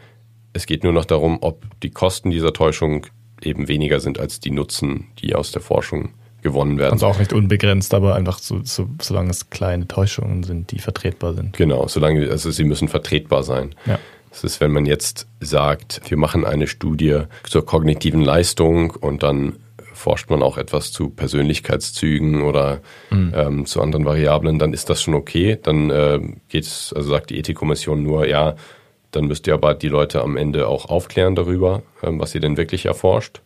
es geht nur noch darum, ob die Kosten dieser Täuschung eben weniger sind als die Nutzen, die aus der Forschung gewonnen werden. Also auch nicht unbegrenzt, aber einfach so, so, solange es kleine Täuschungen sind, die vertretbar sind. Genau, solange, also sie müssen vertretbar sein. Ja. Das ist, wenn man jetzt sagt, wir machen eine Studie zur kognitiven Leistung und dann forscht man auch etwas zu Persönlichkeitszügen oder mhm. ähm, zu anderen Variablen, dann ist das schon okay. Dann äh, geht es, also sagt die Ethikkommission nur, ja, dann müsst ihr aber die Leute am Ende auch aufklären darüber, ähm, was ihr denn wirklich erforscht.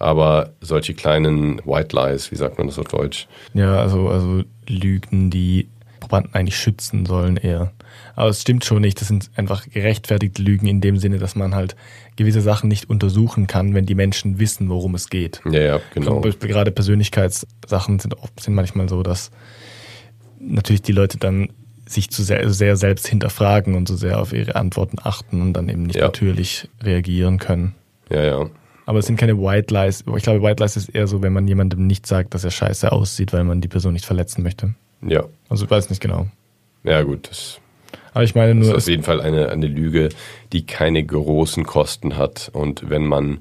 Aber solche kleinen White Lies, wie sagt man das auf Deutsch? Ja, also, also Lügen, die Probanden eigentlich schützen sollen eher. Aber es stimmt schon nicht. Das sind einfach gerechtfertigte Lügen in dem Sinne, dass man halt gewisse Sachen nicht untersuchen kann, wenn die Menschen wissen, worum es geht. Ja, ja, genau. Gerade Persönlichkeitssachen sind, sind manchmal so, dass natürlich die Leute dann sich zu sehr, sehr selbst hinterfragen und so sehr auf ihre Antworten achten und dann eben nicht Ja. natürlich reagieren können. Ja, ja. Aber es sind keine White Lies. Ich glaube, White Lies ist eher so, wenn man jemandem nicht sagt, dass er scheiße aussieht, weil man die Person nicht verletzen möchte. Ja. Also ich weiß nicht genau. Ja, gut. Das Aber ich meine ist nur, auf es, jeden Fall eine, eine Lüge, die keine großen Kosten hat. Und wenn man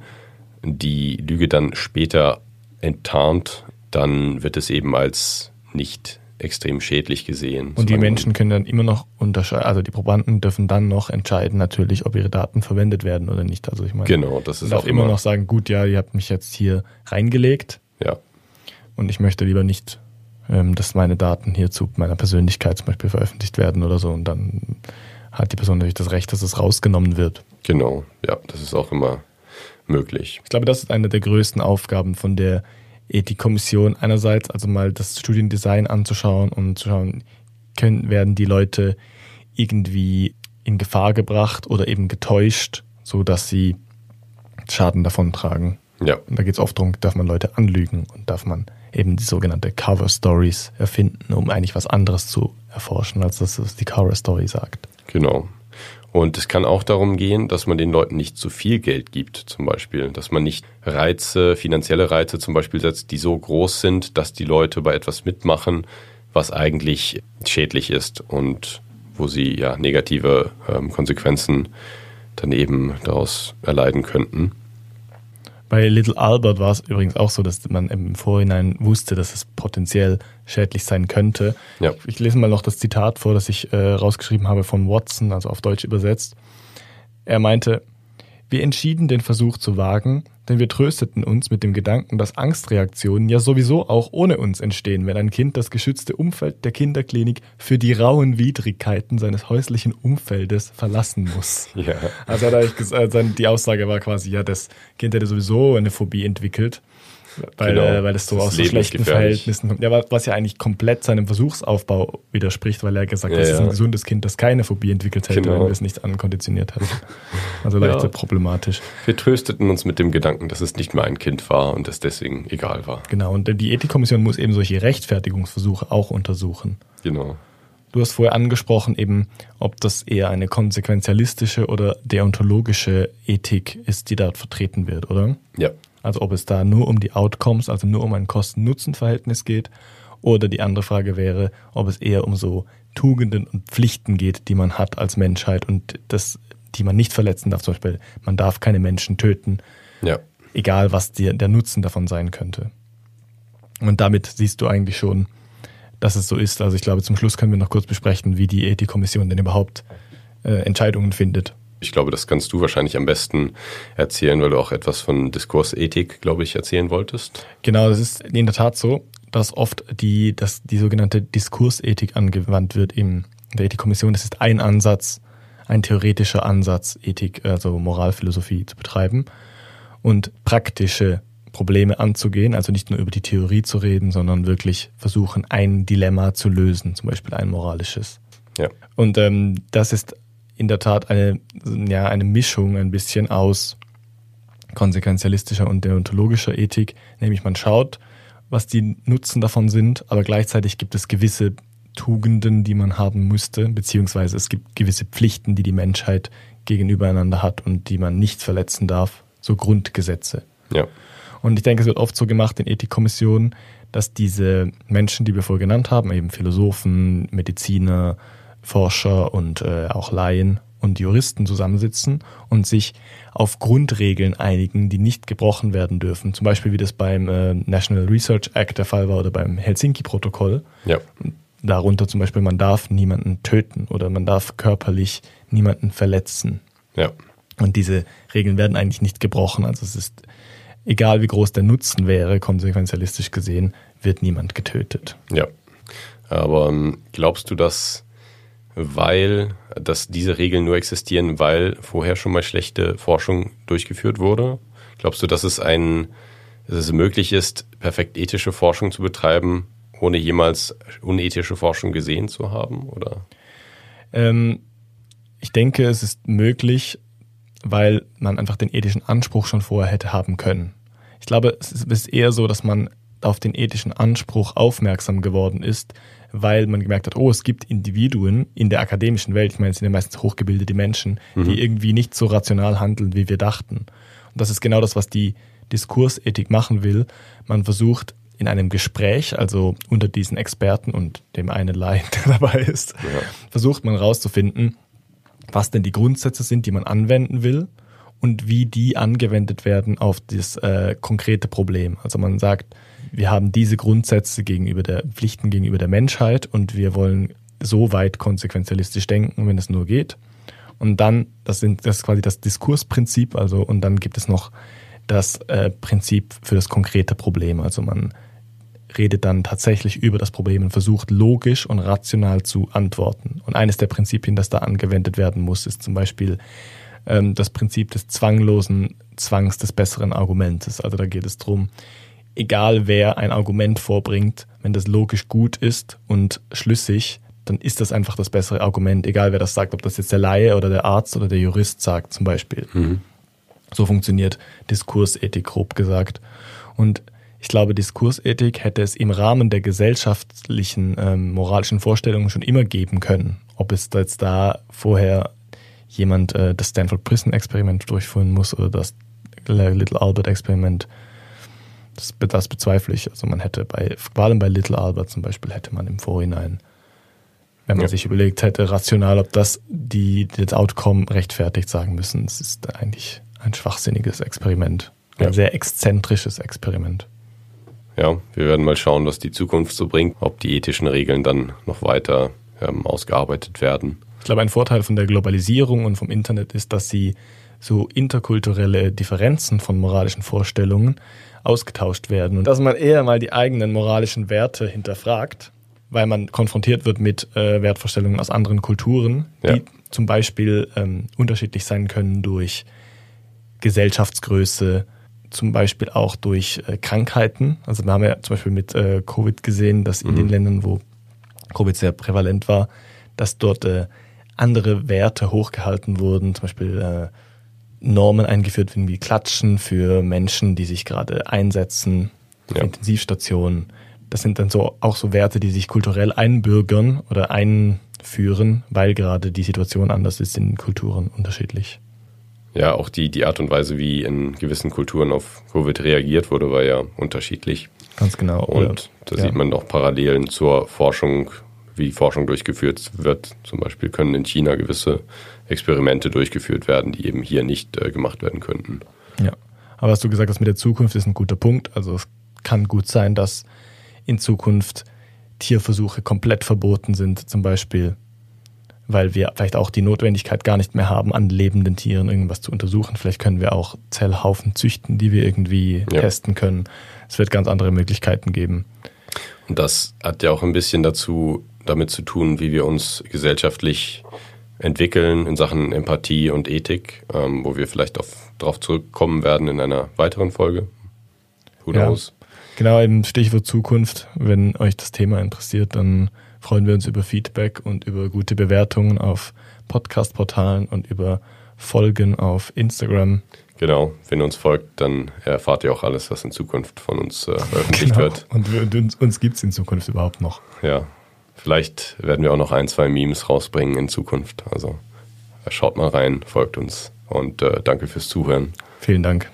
die Lüge dann später enttarnt, dann wird es eben als nicht extrem schädlich gesehen. und die Menschen können dann immer noch unterscheiden, also die Probanden dürfen dann noch entscheiden natürlich, ob ihre Daten verwendet werden oder nicht. Also ich meine, Genau, das ist auch immer noch sagen, gut, ja, ihr habt mich jetzt hier reingelegt Ja, und ich möchte lieber nicht, ähm, dass meine Daten hier zu meiner Persönlichkeit zum Beispiel veröffentlicht werden oder so. Und dann hat die Person natürlich das Recht, dass es rausgenommen wird. genau. Ja, das ist auch immer möglich. Ich glaube, das ist eine der größten Aufgaben von der Ethikkommission. Einerseits also mal das Studiendesign anzuschauen und zu schauen, können, werden die Leute irgendwie in Gefahr gebracht oder eben getäuscht, so dass sie Schaden davontragen. Ja, Und da geht es oft darum, darf man Leute anlügen und darf man eben die sogenannte Cover Stories erfinden, um eigentlich was anderes zu erforschen, als das, was die Cover Story sagt. genau. Und es kann auch darum gehen, dass man den Leuten nicht zu viel Geld gibt, zum Beispiel. Dass man nicht Reize, finanzielle Reize zum Beispiel setzt, die so groß sind, dass die Leute bei etwas mitmachen, was eigentlich schädlich ist und wo sie ja negative ähm, Konsequenzen dann eben daraus erleiden könnten. Bei Little Albert war es übrigens auch so, dass man im Vorhinein wusste, dass es potenziell schädlich sein könnte. Ja. Ich, ich lese mal noch das Zitat vor, das ich äh, rausgeschrieben habe von Watson, also auf Deutsch übersetzt. Er meinte, wir entschieden den Versuch zu wagen, denn wir trösteten uns mit dem Gedanken, dass Angstreaktionen ja sowieso auch ohne uns entstehen, wenn ein Kind das geschützte Umfeld der Kinderklinik für die rauen Widrigkeiten seines häuslichen Umfeldes verlassen muss. Ja. Also hat er äh, die Aussage war quasi, ja, das Kind hätte sowieso eine Phobie entwickelt, weil, Genau. äh, weil es so Das aus so schlechten. Verhältnissen kommt. Ja, wa- was ja eigentlich komplett seinem Versuchsaufbau widerspricht, weil er gesagt hat, Ja, das ist ein gesundes Kind, das keine Phobie entwickelt hätte, Genau. wenn wir es nicht ankonditioniert hätten. Also leicht Ja. problematisch. Wir trösteten uns mit dem Gedanken, dass es nicht mehr ein Kind war und es deswegen egal war. Genau, und die Ethikkommission muss eben solche Rechtfertigungsversuche auch untersuchen. Genau. Du hast vorher angesprochen, eben, ob das eher eine konsequenzialistische oder deontologische Ethik ist, die dort vertreten wird, oder? Ja. Also ob es da nur um die Outcomes, also nur um ein Kosten-Nutzen-Verhältnis geht, oder die andere Frage wäre, ob es eher um so Tugenden und Pflichten geht, die man hat als Menschheit und das, die man nicht verletzen darf. Zum Beispiel, man darf keine Menschen töten, Ja. egal was dir der Nutzen davon sein könnte. Und damit siehst du eigentlich schon, dass es so ist. Also ich glaube, zum Schluss können wir noch kurz besprechen, wie die Ethikkommission denn überhaupt äh, Entscheidungen findet. Ich glaube, das kannst du wahrscheinlich am besten erzählen, weil du auch etwas von Diskursethik, glaube ich, erzählen wolltest. Genau, das ist in der Tat so, dass oft die, dass die sogenannte Diskursethik angewandt wird in der Ethikkommission. Das ist ein Ansatz, ein theoretischer Ansatz, Ethik, also Moralphilosophie zu betreiben und praktische Probleme anzugehen, also nicht nur über die Theorie zu reden, sondern wirklich versuchen, ein Dilemma zu lösen, zum Beispiel ein moralisches. Ja. Und ähm, das ist in der Tat eine, ja, eine Mischung ein bisschen aus konsequenzialistischer und deontologischer Ethik, nämlich man schaut, was die Nutzen davon sind, aber gleichzeitig gibt es gewisse Tugenden, die man haben müsste, beziehungsweise es gibt gewisse Pflichten, die die Menschheit gegenübereinander hat und die man nicht verletzen darf, so Grundgesetze. Ja. Und ich denke, es wird oft so gemacht in Ethikkommissionen, dass diese Menschen, die wir vorher genannt haben, eben Philosophen, Mediziner, Forscher und äh, auch Laien und Juristen zusammensitzen und sich auf Grundregeln einigen, die nicht gebrochen werden dürfen. Zum Beispiel wie das beim äh, National Research Act der Fall war oder beim Helsinki-Protokoll. Ja. Darunter zum Beispiel, man darf niemanden töten oder man darf körperlich niemanden verletzen. Ja. Und diese Regeln werden eigentlich nicht gebrochen. Also es ist, egal wie groß der Nutzen wäre, konsequenzialistisch gesehen, wird niemand getötet. Ja. Aber ähm, glaubst du, dass weil dass diese Regeln nur existieren, weil vorher schon mal schlechte Forschung durchgeführt wurde? Glaubst du, dass es ein dass es möglich ist, perfekt ethische Forschung zu betreiben, ohne jemals unethische Forschung gesehen zu haben? Oder? Ähm, ich denke, es ist möglich, weil man einfach den ethischen Anspruch schon vorher hätte haben können. Ich glaube, es ist eher so, dass man auf den ethischen Anspruch aufmerksam geworden ist, weil man gemerkt hat, oh, es gibt Individuen in der akademischen Welt, ich meine, es sind ja meistens hochgebildete Menschen, mhm. die irgendwie nicht so rational handeln, wie wir dachten. Und das ist genau das, was die Diskursethik machen will. Man versucht in einem Gespräch, also unter diesen Experten und dem einen Laien, der dabei ist, ja. versucht man herauszufinden, was denn die Grundsätze sind, die man anwenden will und wie die angewendet werden auf das äh, konkrete Problem. Also man sagt, wir haben diese Grundsätze gegenüber der Pflichten gegenüber der Menschheit und wir wollen so weit konsequenzialistisch denken, wenn es nur geht. Und dann, das sind das ist quasi das Diskursprinzip, also und dann gibt es noch das äh, Prinzip für das konkrete Problem. Also man redet dann tatsächlich über das Problem und versucht logisch und rational zu antworten. Und eines der Prinzipien, das da angewendet werden muss, ist zum Beispiel ähm, das Prinzip des zwanglosen Zwangs des besseren Argumentes. Also da geht es darum, egal wer ein Argument vorbringt, wenn das logisch gut ist und schlüssig, dann ist das einfach das bessere Argument, egal wer das sagt, ob das jetzt der Laie oder der Arzt oder der Jurist sagt zum Beispiel. Mhm. So funktioniert Diskursethik grob gesagt. Und ich glaube, Diskursethik hätte es im Rahmen der gesellschaftlichen ähm, moralischen Vorstellungen schon immer geben können. Ob es jetzt da vorher jemand äh, das Stanford Prison Experiment durchführen muss oder das Little Albert Experiment, das, das bezweifle ich. Also man hätte bei, vor allem bei Little Albert zum Beispiel, hätte man im Vorhinein, wenn man ja. sich überlegt hätte, rational, ob das die, das Outcome rechtfertigt, sagen müssen, es ist eigentlich ein schwachsinniges Experiment. Ein ja. sehr exzentrisches Experiment. Ja, wir werden mal schauen, was die Zukunft so bringt, ob die ethischen Regeln dann noch weiter ähm, ausgearbeitet werden. Ich glaube, ein Vorteil von der Globalisierung und vom Internet ist, dass sie so interkulturelle Differenzen von moralischen Vorstellungen ausgetauscht werden und dass man eher mal die eigenen moralischen Werte hinterfragt, weil man konfrontiert wird mit äh, Wertvorstellungen aus anderen Kulturen, ja. die zum Beispiel ähm, unterschiedlich sein können durch Gesellschaftsgröße, zum Beispiel auch durch äh, Krankheiten. Also wir haben ja zum Beispiel mit äh, Covid gesehen, dass in mhm. den Ländern, wo Covid sehr prävalent war, dass dort äh, andere Werte hochgehalten wurden, zum Beispiel äh, Normen eingeführt werden wie Klatschen für Menschen, die sich gerade einsetzen, ja. Intensivstationen. Das sind dann so auch so Werte, die sich kulturell einbürgern oder einführen, weil gerade die Situation anders ist in Kulturen unterschiedlich. Ja, auch die, die Art und Weise, wie in gewissen Kulturen auf Covid reagiert wurde, war ja unterschiedlich. Ganz genau. Und da ja. sieht man auch Parallelen zur Forschung, wie Forschung durchgeführt wird. Zum Beispiel können in China gewisse Experimente durchgeführt werden, die eben hier nicht äh, gemacht werden könnten. Ja, aber was du gesagt hast mit der Zukunft ist ein guter Punkt. Also es kann gut sein, dass in Zukunft Tierversuche komplett verboten sind, zum Beispiel weil wir vielleicht auch die Notwendigkeit gar nicht mehr haben, an lebenden Tieren irgendwas zu untersuchen. Vielleicht können wir auch Zellhaufen züchten, die wir irgendwie ja. testen können. Es wird ganz andere Möglichkeiten geben. Und das hat ja auch ein bisschen dazu, damit zu tun, wie wir uns gesellschaftlich entwickeln in Sachen Empathie und Ethik, ähm, wo wir vielleicht darauf zurückkommen werden in einer weiteren Folge. Who knows? Ja, genau, im Stichwort Zukunft. Wenn euch das Thema interessiert, dann freuen wir uns über Feedback und über gute Bewertungen auf Podcast-Portalen und über Folgen auf Instagram. Genau, wenn ihr uns folgt, dann erfahrt ihr auch alles, was in Zukunft von uns äh, veröffentlicht genau. wird. Und, und uns, uns gibt es in Zukunft überhaupt noch. Ja, vielleicht werden wir auch noch ein, zwei Memes rausbringen in Zukunft. Also schaut mal rein, folgt uns und äh, danke fürs Zuhören. Vielen Dank.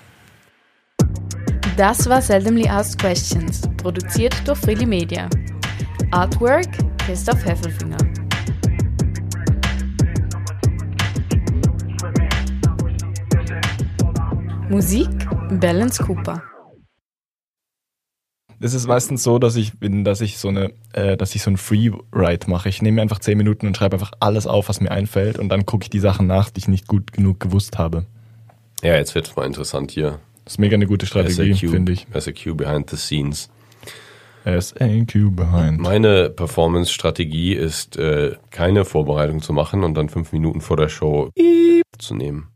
Das war Seldomly Asked Questions, produziert durch Freely Media. Artwork Christoph Heffelfinger. Musik Balance Cooper. Es ist meistens so, dass ich bin, dass ich so eine, äh, dass ich so ein Freeride mache. Ich nehme mir einfach zehn Minuten und schreibe einfach alles auf, was mir einfällt, und dann gucke ich die Sachen nach, die ich nicht gut genug gewusst habe. Ja, jetzt wird es mal interessant hier. Das ist mega eine gute Strategie, finde ich. SAQ behind the scenes. SAQ behind. Meine Performance-Strategie ist, äh, keine Vorbereitung zu machen und dann fünf Minuten vor der Show zu nehmen.